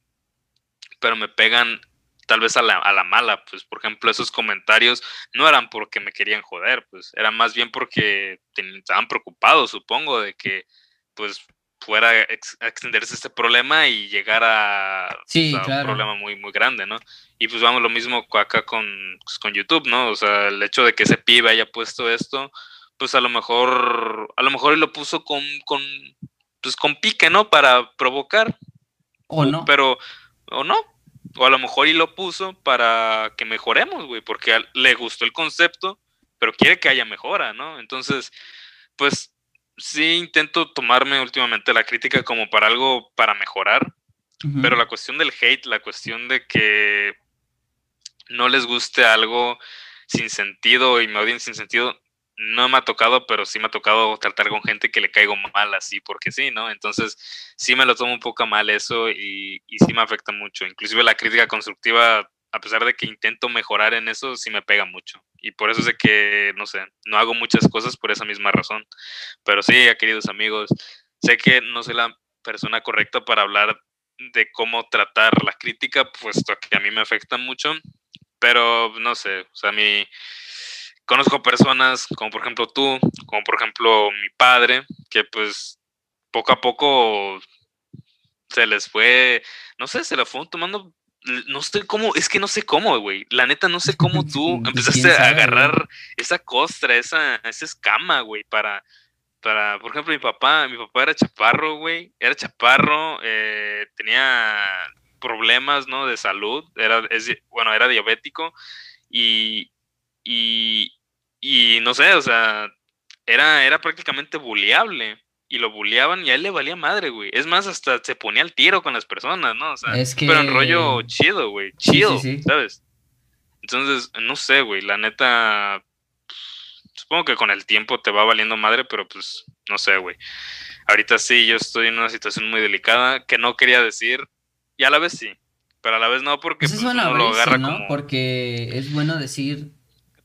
pero me pegan tal vez a la, a la, mala, pues por ejemplo esos comentarios no eran porque me querían joder, pues eran más bien porque estaban preocupados, supongo, de que pues fuera a, ex a extenderse este problema y llegar a, sí, claro. un problema muy, muy grande, ¿no? Y pues vamos lo mismo acá con, pues, con YouTube, ¿no? O sea, el hecho de que ese pibe haya puesto esto, pues a lo mejor, a lo mejor lo puso con, con pues con pique, ¿no? Para provocar. O no. Pero, o no, o a lo mejor y lo puso para que mejoremos, güey, porque le gustó el concepto, pero quiere que haya mejora, ¿no? Entonces, pues sí intento tomarme últimamente la crítica como para algo para mejorar, uh -huh. pero la cuestión del hate, la cuestión de que no les guste algo sin sentido y me odien sin sentido, no me ha tocado, pero sí me ha tocado tratar con gente que le caigo mal así, porque sí, ¿no? Entonces, sí me lo tomo un poco mal eso y, y sí me afecta mucho. Inclusive la crítica constructiva, a pesar de que intento mejorar en eso, sí me pega mucho. Y por eso sé que, no sé, no hago muchas cosas por esa misma razón. Pero sí, queridos amigos, sé que no soy la persona correcta para hablar de cómo tratar la crítica, puesto que a mí me afecta mucho, pero no sé, o sea, mi conozco personas como por ejemplo tú, como por ejemplo mi padre, que pues poco a poco se les fue, no sé, se la fueron tomando, no sé cómo, es que no sé cómo, güey, la neta no sé cómo [LAUGHS] tú empezaste a agarrar esa costra, esa, esa escama, güey, para, para, por ejemplo, mi papá, mi papá era chaparro, güey, era chaparro, eh, tenía problemas, ¿no? De salud, era, es, bueno, era diabético y, y, y no sé, o sea, era, era prácticamente buleable. Y lo buleaban y a él le valía madre, güey. Es más, hasta se ponía al tiro con las personas, ¿no? O sea, es que... pero en rollo chido, güey. Chido, sí, sí, sí. ¿sabes? Entonces, no sé, güey. La neta, supongo que con el tiempo te va valiendo madre, pero pues, no sé, güey. Ahorita sí, yo estoy en una situación muy delicada que no quería decir y a la vez sí. Pero a la vez no, porque pues, es uno lo agarra ¿no? como. Porque es bueno decir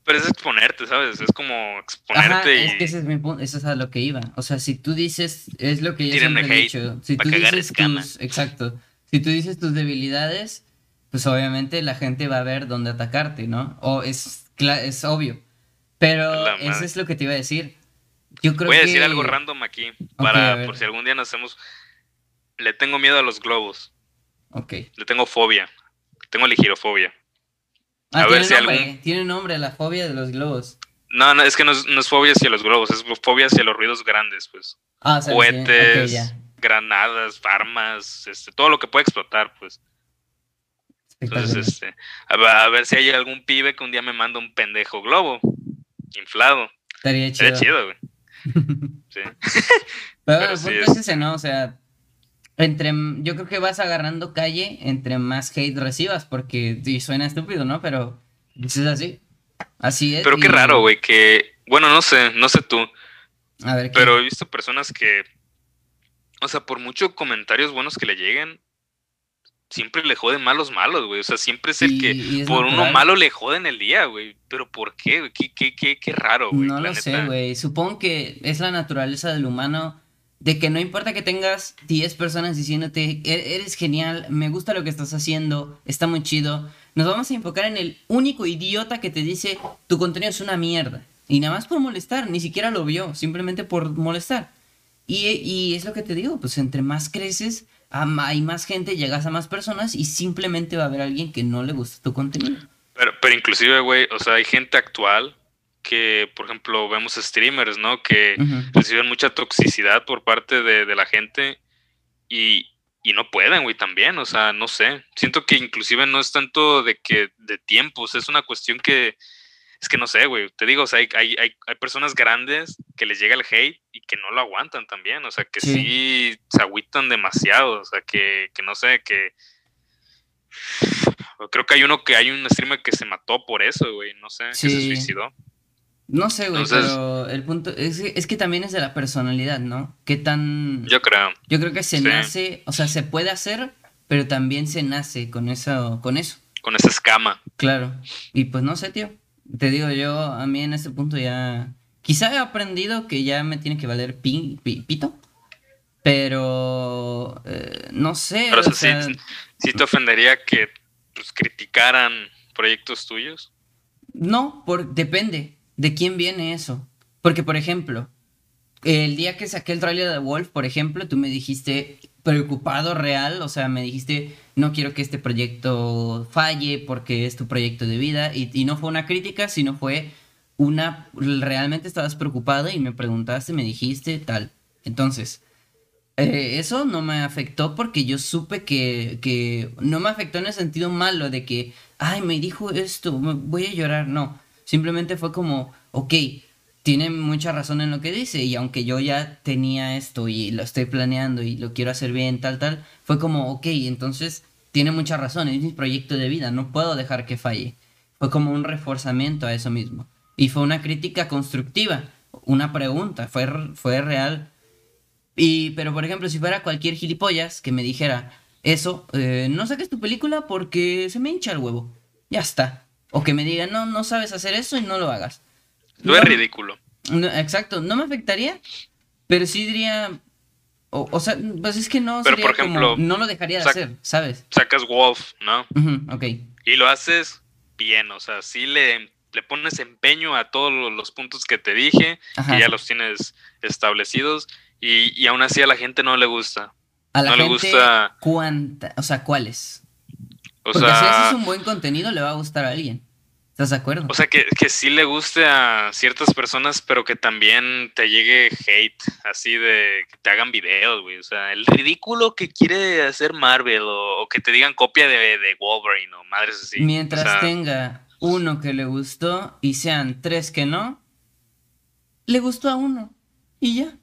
Pero es exponerte, ¿sabes? Es como exponerte Ajá, y. es que ese es mi punto, eso es a lo que iba. O sea, si tú dices, es lo que yo Tírenme siempre he dicho. Si tú dices tus, exacto. Si tú dices tus debilidades, pues obviamente la gente va a ver dónde atacarte, ¿no? O es, es obvio. Pero eso es lo que te iba a decir. Yo creo Voy a que... decir algo random aquí. Para, ver. por si algún día nos hacemos. Le tengo miedo a los globos. Ok. Le tengo fobia. Tengo ligirofobia. Ah, A ver tiene si nombre, algún- tiene nombre, la fobia de los globos. No, no, es que no es, no es fobia hacia los globos, es fobia hacia los ruidos grandes, pues. Ah, o sea, sí, Cohetes, ok, ya. granadas, armas, este, todo lo que puede explotar, pues. Entonces, este, a, ver- a ver si hay algún pibe que un día me manda un pendejo globo inflado. Estaría chido. Sería chido, güey. [LAUGHS] Sí. Pero, Pero el sí punto es- es ese, ¿no? O sea, entre, yo creo que vas agarrando calle entre más hate recibas, porque y suena estúpido, ¿no? Pero es así. Así es. Pero qué y- raro, güey, que, bueno, no sé, no sé tú, A ver, ¿qué? pero he visto personas que, o sea, por muchos comentarios buenos que le lleguen, siempre le joden malos malos, güey. O sea, siempre es el que por uno malo le joden el día, güey. Pero ¿por qué? Qué, qué, qué, qué raro, güey. No lo sé, güey. Supongo que es la naturaleza del humano de que no importa que tengas 10 personas diciéndote, e-, eres genial, me gusta lo que estás haciendo, está muy chido. Nos vamos a enfocar en el único idiota que te dice, tu contenido es una mierda. Y nada más por molestar, ni siquiera lo vio, simplemente por molestar. Y, y es lo que te digo, pues entre más creces, hay más gente, llegas a más personas y simplemente va a haber alguien que no le gusta tu contenido. Pero, pero inclusive, güey, o sea, hay gente actual que, por ejemplo, vemos streamers, ¿no? Que reciben mucha toxicidad por parte de, la gente y, y, no pueden, güey, también, o sea, no sé. Siento que inclusive no es tanto de que de tiempos, es una cuestión que, es que no sé, güey, te digo, o sea, hay, hay, hay, personas grandes que les llega el hate y que no lo aguantan también, o sea, que sí, se agüitan demasiado, o sea, que, que no sé, que... [SIGHS] Creo que hay uno que hay un streamer que se mató por eso, güey, no sé, que se suicidó. No sé, güey, pero el punto es, es, que también es de la personalidad, ¿no? ¿Qué tan... Yo creo. Yo creo que se nace, o sea, se puede hacer, pero también se nace con eso, con eso. Con esa escama. Claro. Y pues no sé, tío. Te digo, yo a mí en este punto ya... Quizá he aprendido que ya me tiene que valer pito, pero eh, no sé. Pero o sea, sí, te ofendería que pues, criticaran proyectos tuyos. No, por, depende ¿De quién viene eso? Porque, por ejemplo, el día que saqué el trailer de Wolf, por ejemplo, tú me dijiste preocupado real, o sea, me dijiste, no quiero que este proyecto falle porque es tu proyecto de vida, y, no fue una crítica, sino fue una, realmente estabas preocupado y me preguntaste, me dijiste tal. Entonces, eh, eso no me afectó porque yo supe que, que no me afectó en el sentido malo de que, ay, me dijo esto, voy a llorar, no Simplemente fue como, ok, tiene mucha razón en lo que dice y aunque yo ya tenía esto y lo estoy planeando y lo quiero hacer bien, tal, tal, fue como, ok, entonces tiene mucha razón, es mi proyecto de vida, no puedo dejar que falle. Fue como un reforzamiento a eso mismo. Y fue una crítica constructiva, una pregunta, fue, fue real. Y, pero por ejemplo, si fuera cualquier gilipollas que me dijera, eso, eh, no saques tu película porque se me hincha el huevo. Ya está. O que me digan, no, no sabes hacer eso y no lo hagas. No, es ridículo. exacto, no me afectaría, pero sí diría, o, sea, pues es que no, pero por ejemplo, no lo dejaría de hacer, ¿sabes? Sacas Wolf, ¿no? ok. Y lo haces bien, o sea, sí le, le pones empeño a todos los puntos que te dije, y ya los tienes establecidos, y, y, aún así a la gente no le gusta. A la no gente, le gusta. ¿Cuánta? O sea, ¿cuáles? Porque si haces un buen contenido, le va a gustar a alguien. ¿Estás de acuerdo? O sea, que, que sí le guste a ciertas personas, pero que también te llegue hate, así de que te hagan videos, güey. O sea, el ridículo que quiere hacer Marvel o, que te digan copia de, de, Wolverine o madres así. Mientras tenga uno que le gustó y sean tres que no, le gustó a uno. Y ya.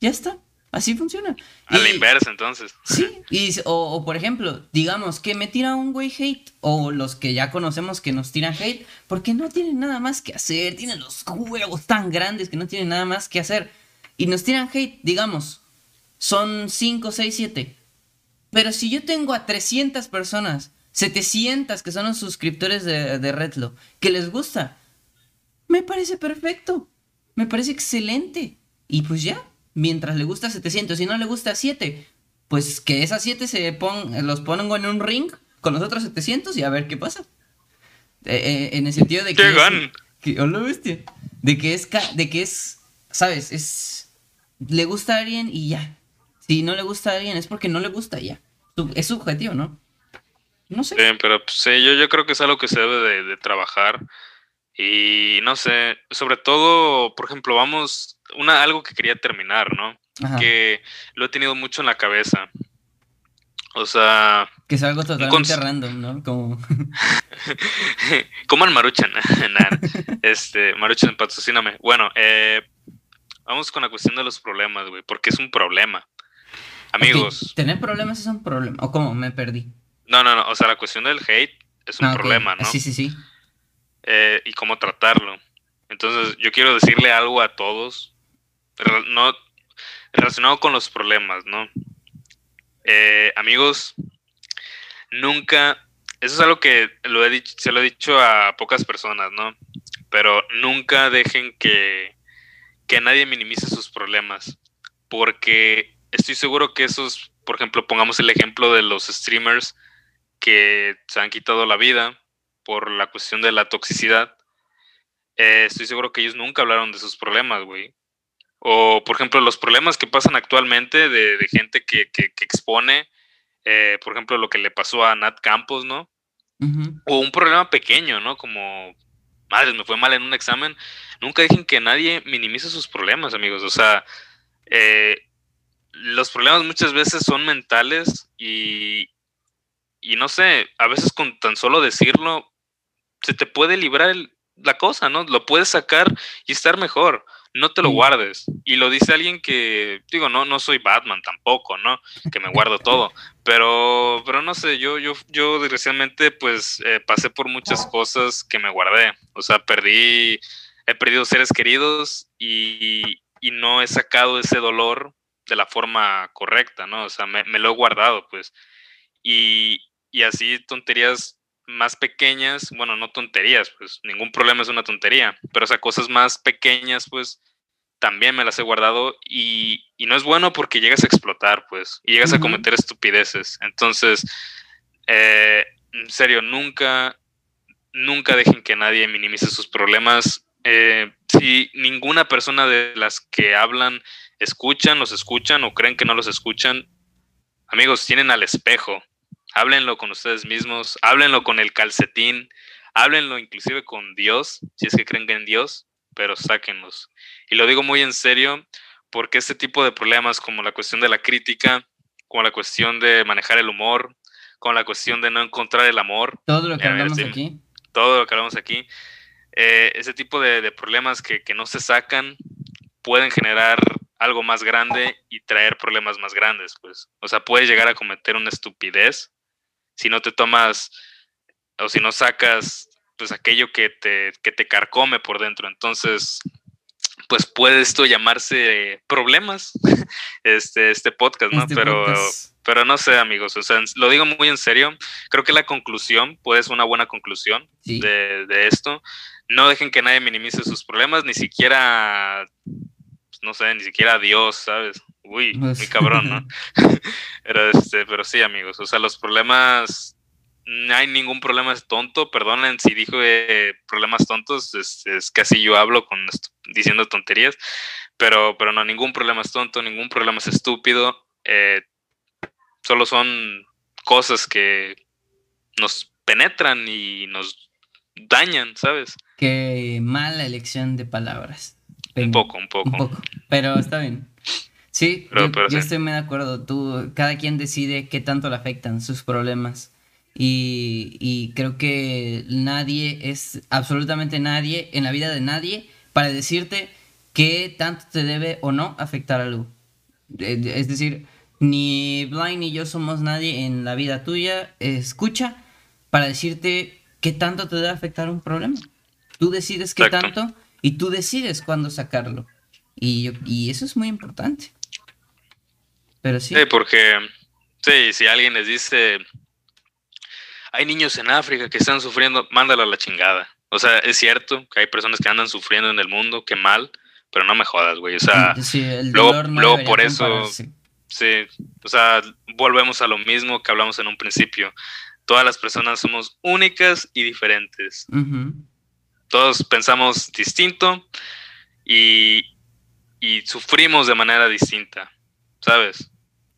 Ya está. Así funciona. A la inversa, entonces. Sí, y, o, por ejemplo, digamos que me tira un güey hate, o los que ya conocemos que nos tiran hate, porque no tienen nada más que hacer, tienen los huevos tan grandes que no tienen nada más que hacer, y nos tiran hate, digamos, son 5, 6, 7. Pero si yo tengo a 300 personas, 700 que son los suscriptores de, de Redlo, que les gusta, me parece perfecto, me parece excelente, y pues ya mientras le gusta 700 y no le gusta 7, pues que esas 7 se pon, los pongo en un ring con los otros 700 y a ver qué pasa. Eh, eh, en el sentido de que... ¿Qué bestia. De que es... De que es... ¿Sabes? Es... Le gusta a alguien y ya. Si no le gusta a alguien es porque no le gusta ya. Es subjetivo, ¿no? No sé. pero pues, yo, yo creo que es algo que se debe de trabajar. Y no sé, sobre todo, por ejemplo, vamos una, algo que quería terminar, ¿no? Que lo he tenido mucho en la cabeza. O sea. Que es algo totalmente random, ¿no? Como. [LAUGHS] Coman maruchan. [LAUGHS] este, maruchan, patrocíname. Bueno, eh, vamos con la cuestión de los problemas, güey. Porque es un problema. Amigos. Tener problemas es un problema. ¿O cómo? Me perdí. No, no, no. O sea, la cuestión del hate es un ah, problema, ¿no? Sí, sí, sí. Eh, y cómo tratarlo. Entonces, yo quiero decirle algo a todos no, relacionado con los problemas, ¿no? Eh, amigos, nunca, eso es algo que lo he dicho, se lo he dicho a pocas personas, ¿no? Pero nunca dejen que, que nadie minimice sus problemas, porque estoy seguro que esos, por ejemplo, pongamos el ejemplo de los streamers que se han quitado la vida por la cuestión de la toxicidad, eh, estoy seguro que ellos nunca hablaron de sus problemas, güey. O, por ejemplo, los problemas que pasan actualmente de, gente que, expone, eh, por ejemplo, lo que le pasó a Nat Campos, ¿no? O un problema pequeño, ¿no? Como, madre, me fue mal en un examen. Nunca dejen que nadie minimice sus problemas, amigos. O sea, eh, los problemas muchas veces son mentales y, y no sé, a veces con tan solo decirlo, se te puede librar la cosa, ¿no? Lo puedes sacar y estar mejor. No te lo guardes. Y lo dice alguien que, digo, no, no soy Batman tampoco, ¿no? Que me guardo todo. Pero, pero no sé, yo, yo, yo desgraciadamente, pues, eh, pasé por muchas cosas que me guardé. O sea, perdí, he perdido seres queridos y, y no he sacado ese dolor de la forma correcta, ¿no? O sea, me, lo he guardado, pues. Y, y, así tonterías más pequeñas, bueno, no tonterías, pues ningún problema es una tontería, pero o sea, cosas más pequeñas, pues también me las he guardado y, y no es bueno porque llegas a explotar, pues, y llegas a cometer estupideces. Entonces, eh, en serio, nunca, nunca dejen que nadie minimice sus problemas. Eh, si ninguna persona de las que hablan escuchan, los escuchan o creen que no los escuchan, amigos, tienen al espejo. Háblenlo con ustedes mismos, háblenlo con el calcetín, háblenlo inclusive con Dios, si es que creen en Dios, pero sáquenlos. Y lo digo muy en serio, porque este tipo de problemas, como la cuestión de la crítica, como la cuestión de manejar el humor, como la cuestión de no encontrar el amor. Todo lo que hablamos aquí. Todo lo que hablamos aquí. Eh, ese tipo de, problemas que, que, no se sacan pueden generar algo más grande y traer problemas más grandes, pues. O sea, puedes llegar a cometer una estupidez si no te tomas o si no sacas pues aquello que te, que te carcome por dentro. Entonces, pues puede esto llamarse problemas, [LAUGHS] este, este podcast, ¿no? Este pero, pero no sé, amigos, o sea, lo digo muy en serio. Creo que la conclusión puede ser una buena conclusión de, de, esto. No dejen que nadie minimice sus problemas, ni siquiera no sé, ni siquiera Dios, ¿sabes? Uy, muy cabrón, ¿no? [LAUGHS] [LAUGHS] pero, este, pero sí, amigos, o sea, los problemas, no hay ningún problema es tonto, perdonen si dijo eh, problemas tontos, es, es, que así yo hablo con, diciendo tonterías, pero, pero no, ningún problema es tonto, ningún problema es estúpido, eh, solo son cosas que nos penetran y nos dañan, ¿sabes? Qué mala elección de palabras. Un poco, un poco. Pero está bien. Sí, yo, estoy muy de acuerdo. Tú, cada quien decide qué tanto le afectan sus problemas. Y, y, creo que nadie es, absolutamente nadie, en la vida de nadie, para decirte qué tanto te debe o no afectar algo. Es decir, ni Blind ni yo somos nadie en la vida tuya. Escucha para decirte qué tanto te debe afectar un problema. Tú decides qué tanto y tú decides cuándo sacarlo. Y, y eso es muy importante. Pero sí. Sí, porque sí, si alguien les dice, hay niños en África que están sufriendo, mándalo a la chingada. O sea, es cierto que hay personas que andan sufriendo en el mundo, qué mal, pero no me jodas, güey. O sea, luego, luego por eso, sí, o sea, volvemos a lo mismo que hablamos en un principio. Todas las personas somos únicas y diferentes todos pensamos distinto y, sufrimos de manera distinta, ¿sabes?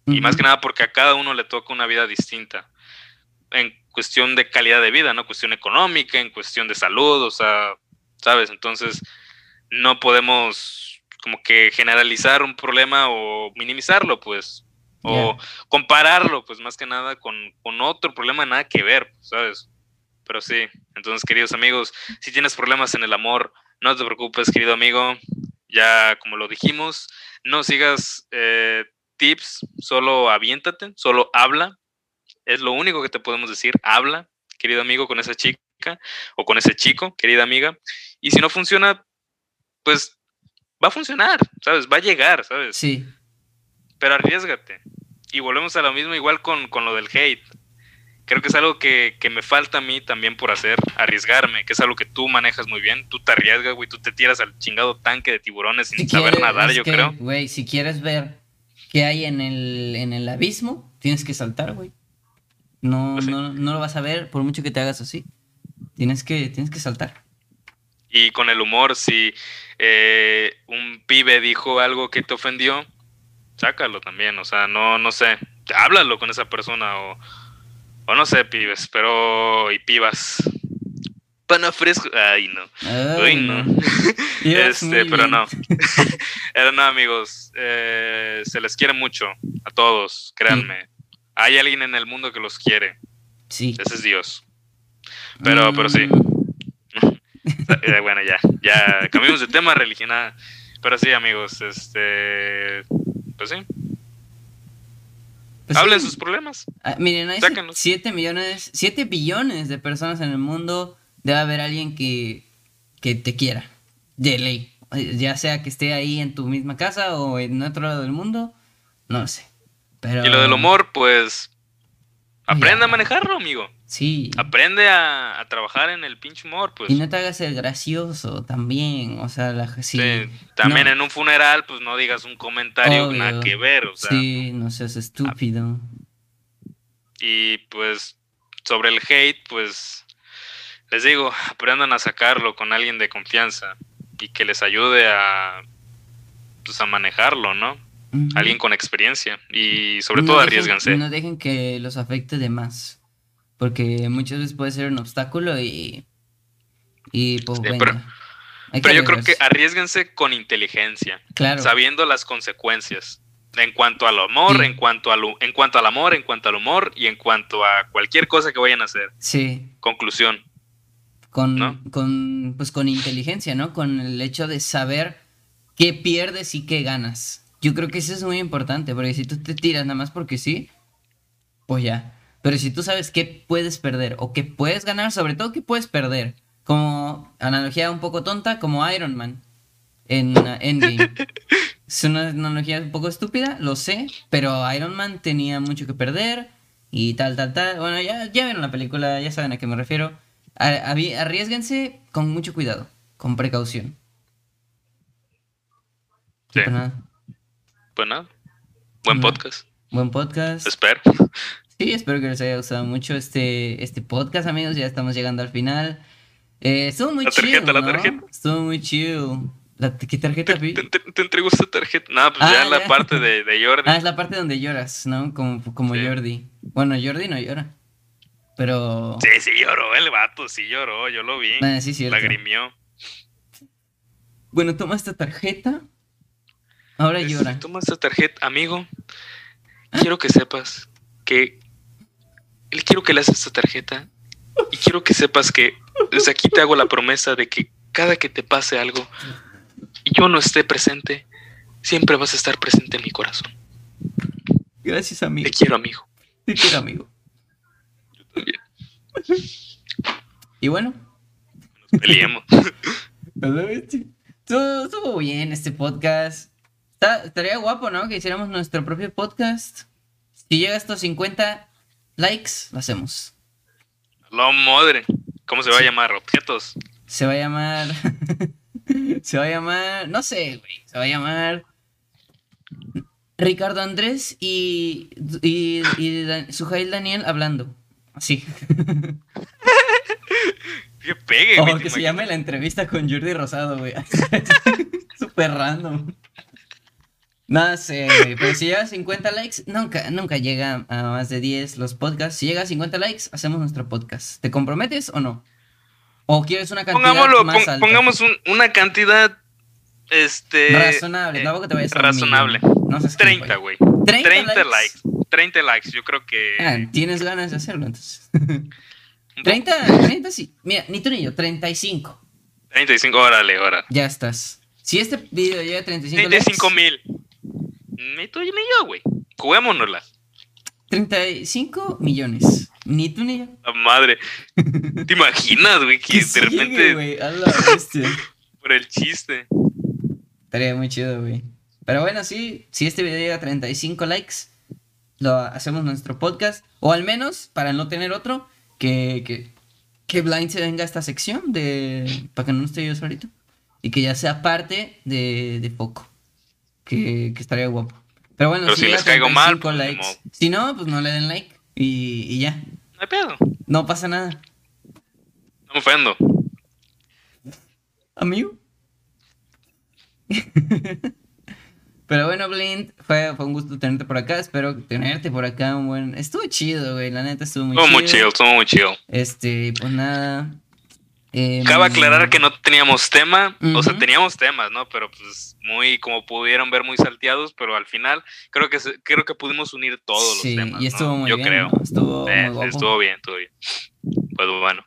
Y más que nada porque a cada uno le toca una vida distinta. En cuestión de calidad de vida, ¿no? Cuestión económica, en cuestión de salud, o sea, ¿sabes? Entonces, no podemos como que generalizar un problema o minimizarlo, pues. O compararlo, pues más que nada con, con otro problema nada que ver, ¿sabes? pero sí. Entonces, queridos amigos, si tienes problemas en el amor, no te preocupes, querido amigo. Ya como lo dijimos, no sigas eh, tips, solo aviéntate, solo habla. Es lo único que te podemos decir, habla, querido amigo, con esa chica o con ese chico, querida amiga. Y si no funciona, pues va a funcionar, ¿sabes? Va a llegar, ¿sabes? Sí. Pero arriesgate. Y volvemos a lo mismo igual con, con lo del hate creo que es algo que, que, me falta a mí también por hacer, arriesgarme, que es algo que tú manejas muy bien. Tú te arriesgas, güey, tú te tiras al chingado tanque de tiburones sin saber nadar, yo creo. Güey, si quieres ver qué hay en el, en el abismo, tienes que saltar, güey. No, pues no, no lo vas a ver por mucho que te hagas así. Tienes que, tienes que saltar. Y con el humor, si eh, un pibe dijo algo que te ofendió, sácalo también. O sea, no, no sé, háblalo con esa persona o, o no sé, pibes, pero y pibas. Pana fresco. Ay, no. Ay, no. [LAUGHS] este, pero no. [LAUGHS] Pero no, amigos. Eh, se les quiere mucho a todos, créanme. Hay alguien en el mundo que los quiere. Sí. Ese es Dios. Pero, pero sí. [LAUGHS] Eh, bueno, ya, ya cambiamos de tema religión. Pero sí, amigos, este. Pues sí. Pues Hablen sus problemas. Ah, miren, hay 7 millones, 7 billones de personas en el mundo. Debe haber alguien que, que te quiera. De ley. Ya sea que esté ahí en tu misma casa o en otro lado del mundo. No lo sé. Pero... Y lo del humor, pues. Aprende a manejarlo, amigo. Sí. Aprende a, trabajar en el pinche humor, pues. Y no te hagas el gracioso también, o sea, la, sí, también en un funeral, pues no digas un comentario nada que ver, o sea. Sí, no seas estúpido. Y pues, sobre el hate, pues, les digo, aprendan a sacarlo con alguien de confianza y que les ayude a, pues, a manejarlo, ¿no? Alguien con experiencia y sobre todo arriesganse. No dejen que los afecte de más. Porque muchas veces puede ser un obstáculo y. Y pues Pero, pero yo creo que arriesguense con inteligencia. Claro. Sabiendo las consecuencias. En cuanto al amor, en, cuanto al, en cuanto al amor, en cuanto al humor y en cuanto a cualquier cosa que vayan a hacer. Sí. Conclusión. Con, con, pues con inteligencia, ¿no? Con el hecho de saber qué pierdes y qué ganas. Yo creo que eso es muy importante, porque si tú te tiras nada más porque sí, pues ya. Pero si tú sabes qué puedes perder o qué puedes ganar, sobre todo qué puedes perder, como analogía un poco tonta, como Iron Man en uh, Endgame. [LAUGHS] es una analogía un poco estúpida, lo sé, pero Iron Man tenía mucho que perder y tal, tal, tal. Bueno, ya, ya vieron la película, ya saben a qué me refiero. Arriesguense con mucho cuidado, con precaución. Sí. Pues nada. Pues nada. Buen podcast. Buen podcast. Espero. [LAUGHS] Sí, espero que les haya gustado mucho este, este podcast, amigos. Ya estamos llegando al final. Eh, estuvo muy chido. La tarjeta, Estuvo muy chido. ¿La, ¿Qué tarjeta, vi? Te, entrego esta tarjeta. No, pues ya, ah, la parte de, de, Jordi. Ah, es la parte donde lloras, ¿no? Como, como Jordi. Bueno, Jordi no llora. Pero. Sí, sí lloró el vato, sí lloró. Yo lo vi. Ah, sí, cierto. Lagrimió. Bueno, toma esta tarjeta. Ahora llora. Toma esta tarjeta, amigo. Quiero que sepas que él quiero que le hagas esta tarjeta y quiero que sepas que desde aquí te hago la promesa de que cada que te pase algo y yo no esté presente, siempre vas a estar presente en mi corazón. Gracias, amigo. Te quiero, amigo. Te quiero, amigo. Yo también. Y bueno. Nos peleemos. [LAUGHS] Estuvo bien este podcast. estaría guapo, ¿no? Que hiciéramos nuestro propio podcast. Si llega a estos 50, likes, lo hacemos. La madre. ¿Cómo se va a llamar? ¿Objetos? Se va a llamar. [LAUGHS] se va a llamar. No sé, güey. Se va a llamar. Ricardo Andrés y. y, y Daniel hablando. Así. [LAUGHS] que pegue, güey. O que se llame la entrevista con Jordi Rosado, güey. [LAUGHS] Súper random. No sé, pero si llega a 50 likes, nunca, nunca llega a más de 10 los podcasts. Si llega a 50 likes, hacemos nuestro podcast. ¿Te comprometes o no? ¿O quieres una cantidad más alta? Pongamos una cantidad, este... Razonable, eh, que te vayas a Razonable. No 30, güey. 30, 30 likes? 30 likes, yo creo que... Ah, tienes ganas de hacerlo, entonces. [LAUGHS] 30, 30 sí. Mira, ni tú ni yo, 35. 35, órale, órale. Ya estás. Si este video llega a 35 35 mil. Ni tú ni yo, güey. Juguémonosla. 35 millones. Ni tú ni yo. La madre. ¿Te imaginas, güey? Que, de repente. a la. Por el chiste. Estaría muy chido, güey. Pero bueno, sí, si este video llega a 35 likes, lo hacemos nuestro podcast, o al menos, para no tener otro, que, que, que Blind se venga a esta sección de para que no esté yo solito y que ya sea parte de, de Poco, que, que estaría guapo. Pero bueno, Pero si les caigo mal, pues, likes. Si no, pues no le den like y, y ya. No hay pedo. No pasa nada. No me ofendo. Amigo. [LAUGHS] Pero bueno, Blind, fue, fue un gusto tenerte por acá. Espero tenerte por acá un buen. Estuvo chido, güey. La neta estuvo muy Estuvo chido. muy chill, estuvo muy chill. Este, pues nada. Em, Cabe aclarar que no teníamos tema, o sea, teníamos temas, ¿no? Pero pues muy, como pudieron ver, muy salteados, pero al final creo que creo que pudimos unir todos Sí, los temas. y estuvo ¿no? muy Yo bien. creo. ¿no? Estuvo Eh, muy estuvo bien, estuvo bien. Pues bueno,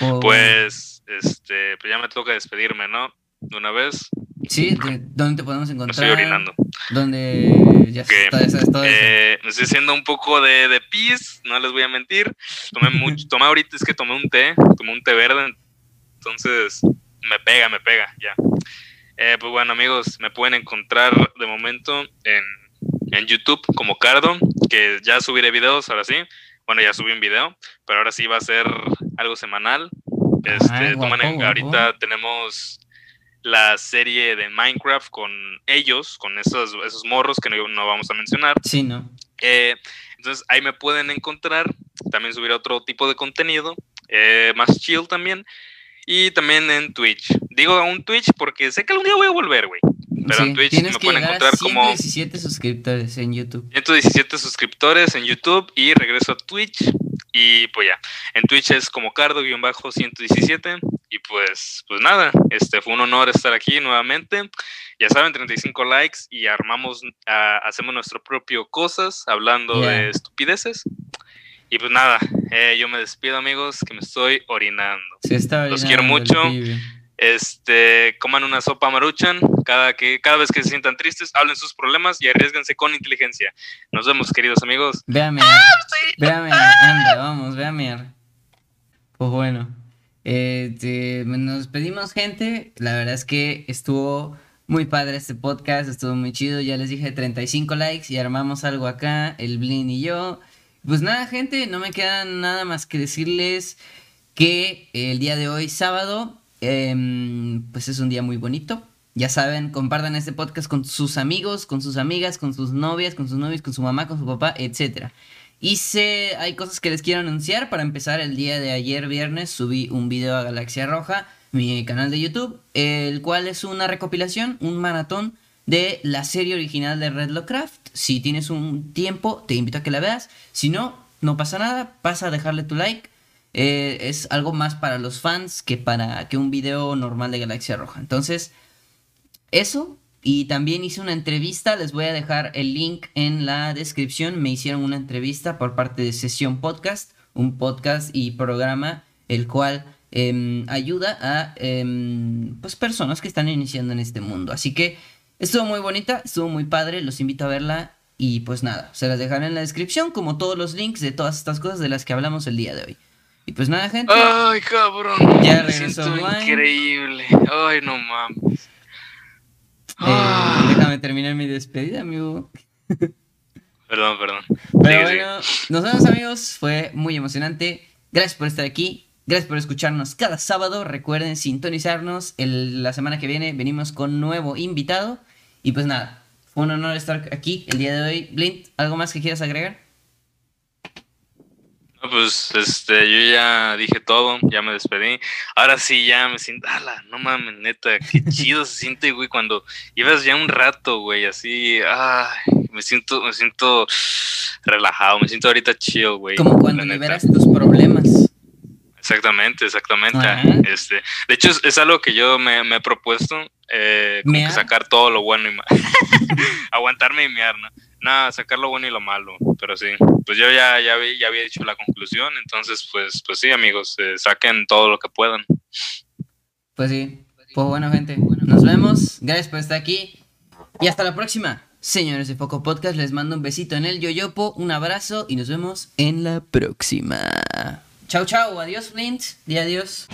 Oh, pues, este, pues ya me toca despedirme, ¿no? De una vez, Sí, de- ¿dónde te podemos me encontrar? estoy orinando. Donde ya Ok, está, todo eso. Eh, me estoy haciendo un poco de, de pis, no les voy a mentir. Tomé mucho, tomé ahorita, es que tomé un té, tomé un té verde, entonces me pega, me pega, ya. Eh, pues bueno, amigos, me pueden encontrar de momento en, en YouTube como Cardo, que ya subiré videos, ahora sí. Bueno, ya subí un video, pero ahora sí va a ser algo semanal. Este, toman guapo, en- guapo. ahorita tenemos la serie de Minecraft con ellos, con esos, esos morros que no, no vamos a mencionar. Sí, ¿no? Eh, entonces ahí me pueden encontrar. También subiré otro tipo de contenido, eh, más chill también. Y también en Twitch. Digo un Twitch porque sé que algún día voy a volver, güey. Pero en Sí, Twitch tienes me pueden encontrar como 117 suscriptores en YouTube. 117 suscriptores en YouTube y regreso a Twitch. Y pues ya, en Twitch es como Cardo-117. Y pues, pues nada, este fue un honor estar aquí nuevamente. Ya saben, 35 likes y armamos, ah, hacemos nuestro propio cosas hablando Yeah. de estupideces. Y pues nada, eh, yo me despido amigos, que me estoy orinando. Se está Los quiero mucho. Este, coman una sopa maruchan cada que cada vez que se sientan tristes, hablen sus problemas y arriesguense con inteligencia. Nos vemos, queridos amigos. Véame. Ah, Véame. Anda, vamos, véame. Pues bueno. eh, te- nos despedimos, gente. La verdad es que estuvo muy padre este podcast. Estuvo muy chido. Ya les dije 35 likes y armamos algo acá. El Blin y yo. Pues nada, gente. No me queda nada más que decirles que el día de hoy, sábado, em, pues es un día muy bonito. Ya saben, compartan este podcast con sus amigos, con sus amigas, con sus novias, con sus novios, con su mamá, con su papá, etc. Y sé, hay cosas que les quiero anunciar. Para empezar, el día de ayer, viernes, subí un video a Galaxia Roja, mi canal de YouTube, el cual es una recopilación, un maratón de la serie original de Red Lovecraft. Si tienes un tiempo, te invito a que la veas. Si no, no pasa nada, pasa a dejarle tu like. Eh, es algo más para los fans que para que un video normal de Galaxia Roja. Entonces, eso. Y también hice una entrevista, les voy a dejar el link en la descripción. Me hicieron una entrevista por parte de Sesión Podcast, un podcast y programa el cual em, ayuda a em, pues personas que están iniciando en este mundo. Así que estuvo muy bonita, estuvo muy padre, los invito a verla y pues nada, se las dejaré en la descripción como todos los links de todas estas cosas de las que hablamos el día de hoy. Y pues nada, gente. Ay, cabrón. Ya regresó siento Blind. increíble. Ay, no mames. eh, Ah. déjame terminar mi despedida, amigo. Perdón, perdón. Pero bueno, nos vemos amigos, fue muy emocionante. Gracias por estar aquí, gracias por escucharnos cada sábado. Recuerden sintonizarnos. El- la semana que viene venimos con nuevo invitado. Y pues nada, fue un honor estar aquí el día de hoy. Blind, ¿algo más que quieras agregar? No, pues este, yo ya dije todo, ya me despedí. Ahora sí, ya me siento. ¡Hala! No mames, neta, qué [LAUGHS] chido se siente, güey, cuando llevas ya un rato, güey, así. ¡Ay! Me siento, me siento relajado, me siento ahorita chill, güey. Como cuando la neta. liberas tus problemas. Exactamente, exactamente. Ajá. Este, de hecho, es, es algo que yo me, me he propuesto, eh, como que sacar todo lo bueno y malo. [LAUGHS] Aguantarme y mear, ¿no? Nada, sacar lo bueno y lo malo, pero sí. Pues yo ya, ya, vi- ya había dicho la conclusión, entonces, pues, pues sí, amigos, eh, saquen todo lo que puedan. Pues sí. Pues bueno, gente, nos vemos. Gracias por estar aquí. Y hasta la próxima. Señores de Foco Podcast, les mando un besito en el yoyopo, un abrazo y nos vemos en la próxima. Chau, chau. Adiós, Flint. Y adiós.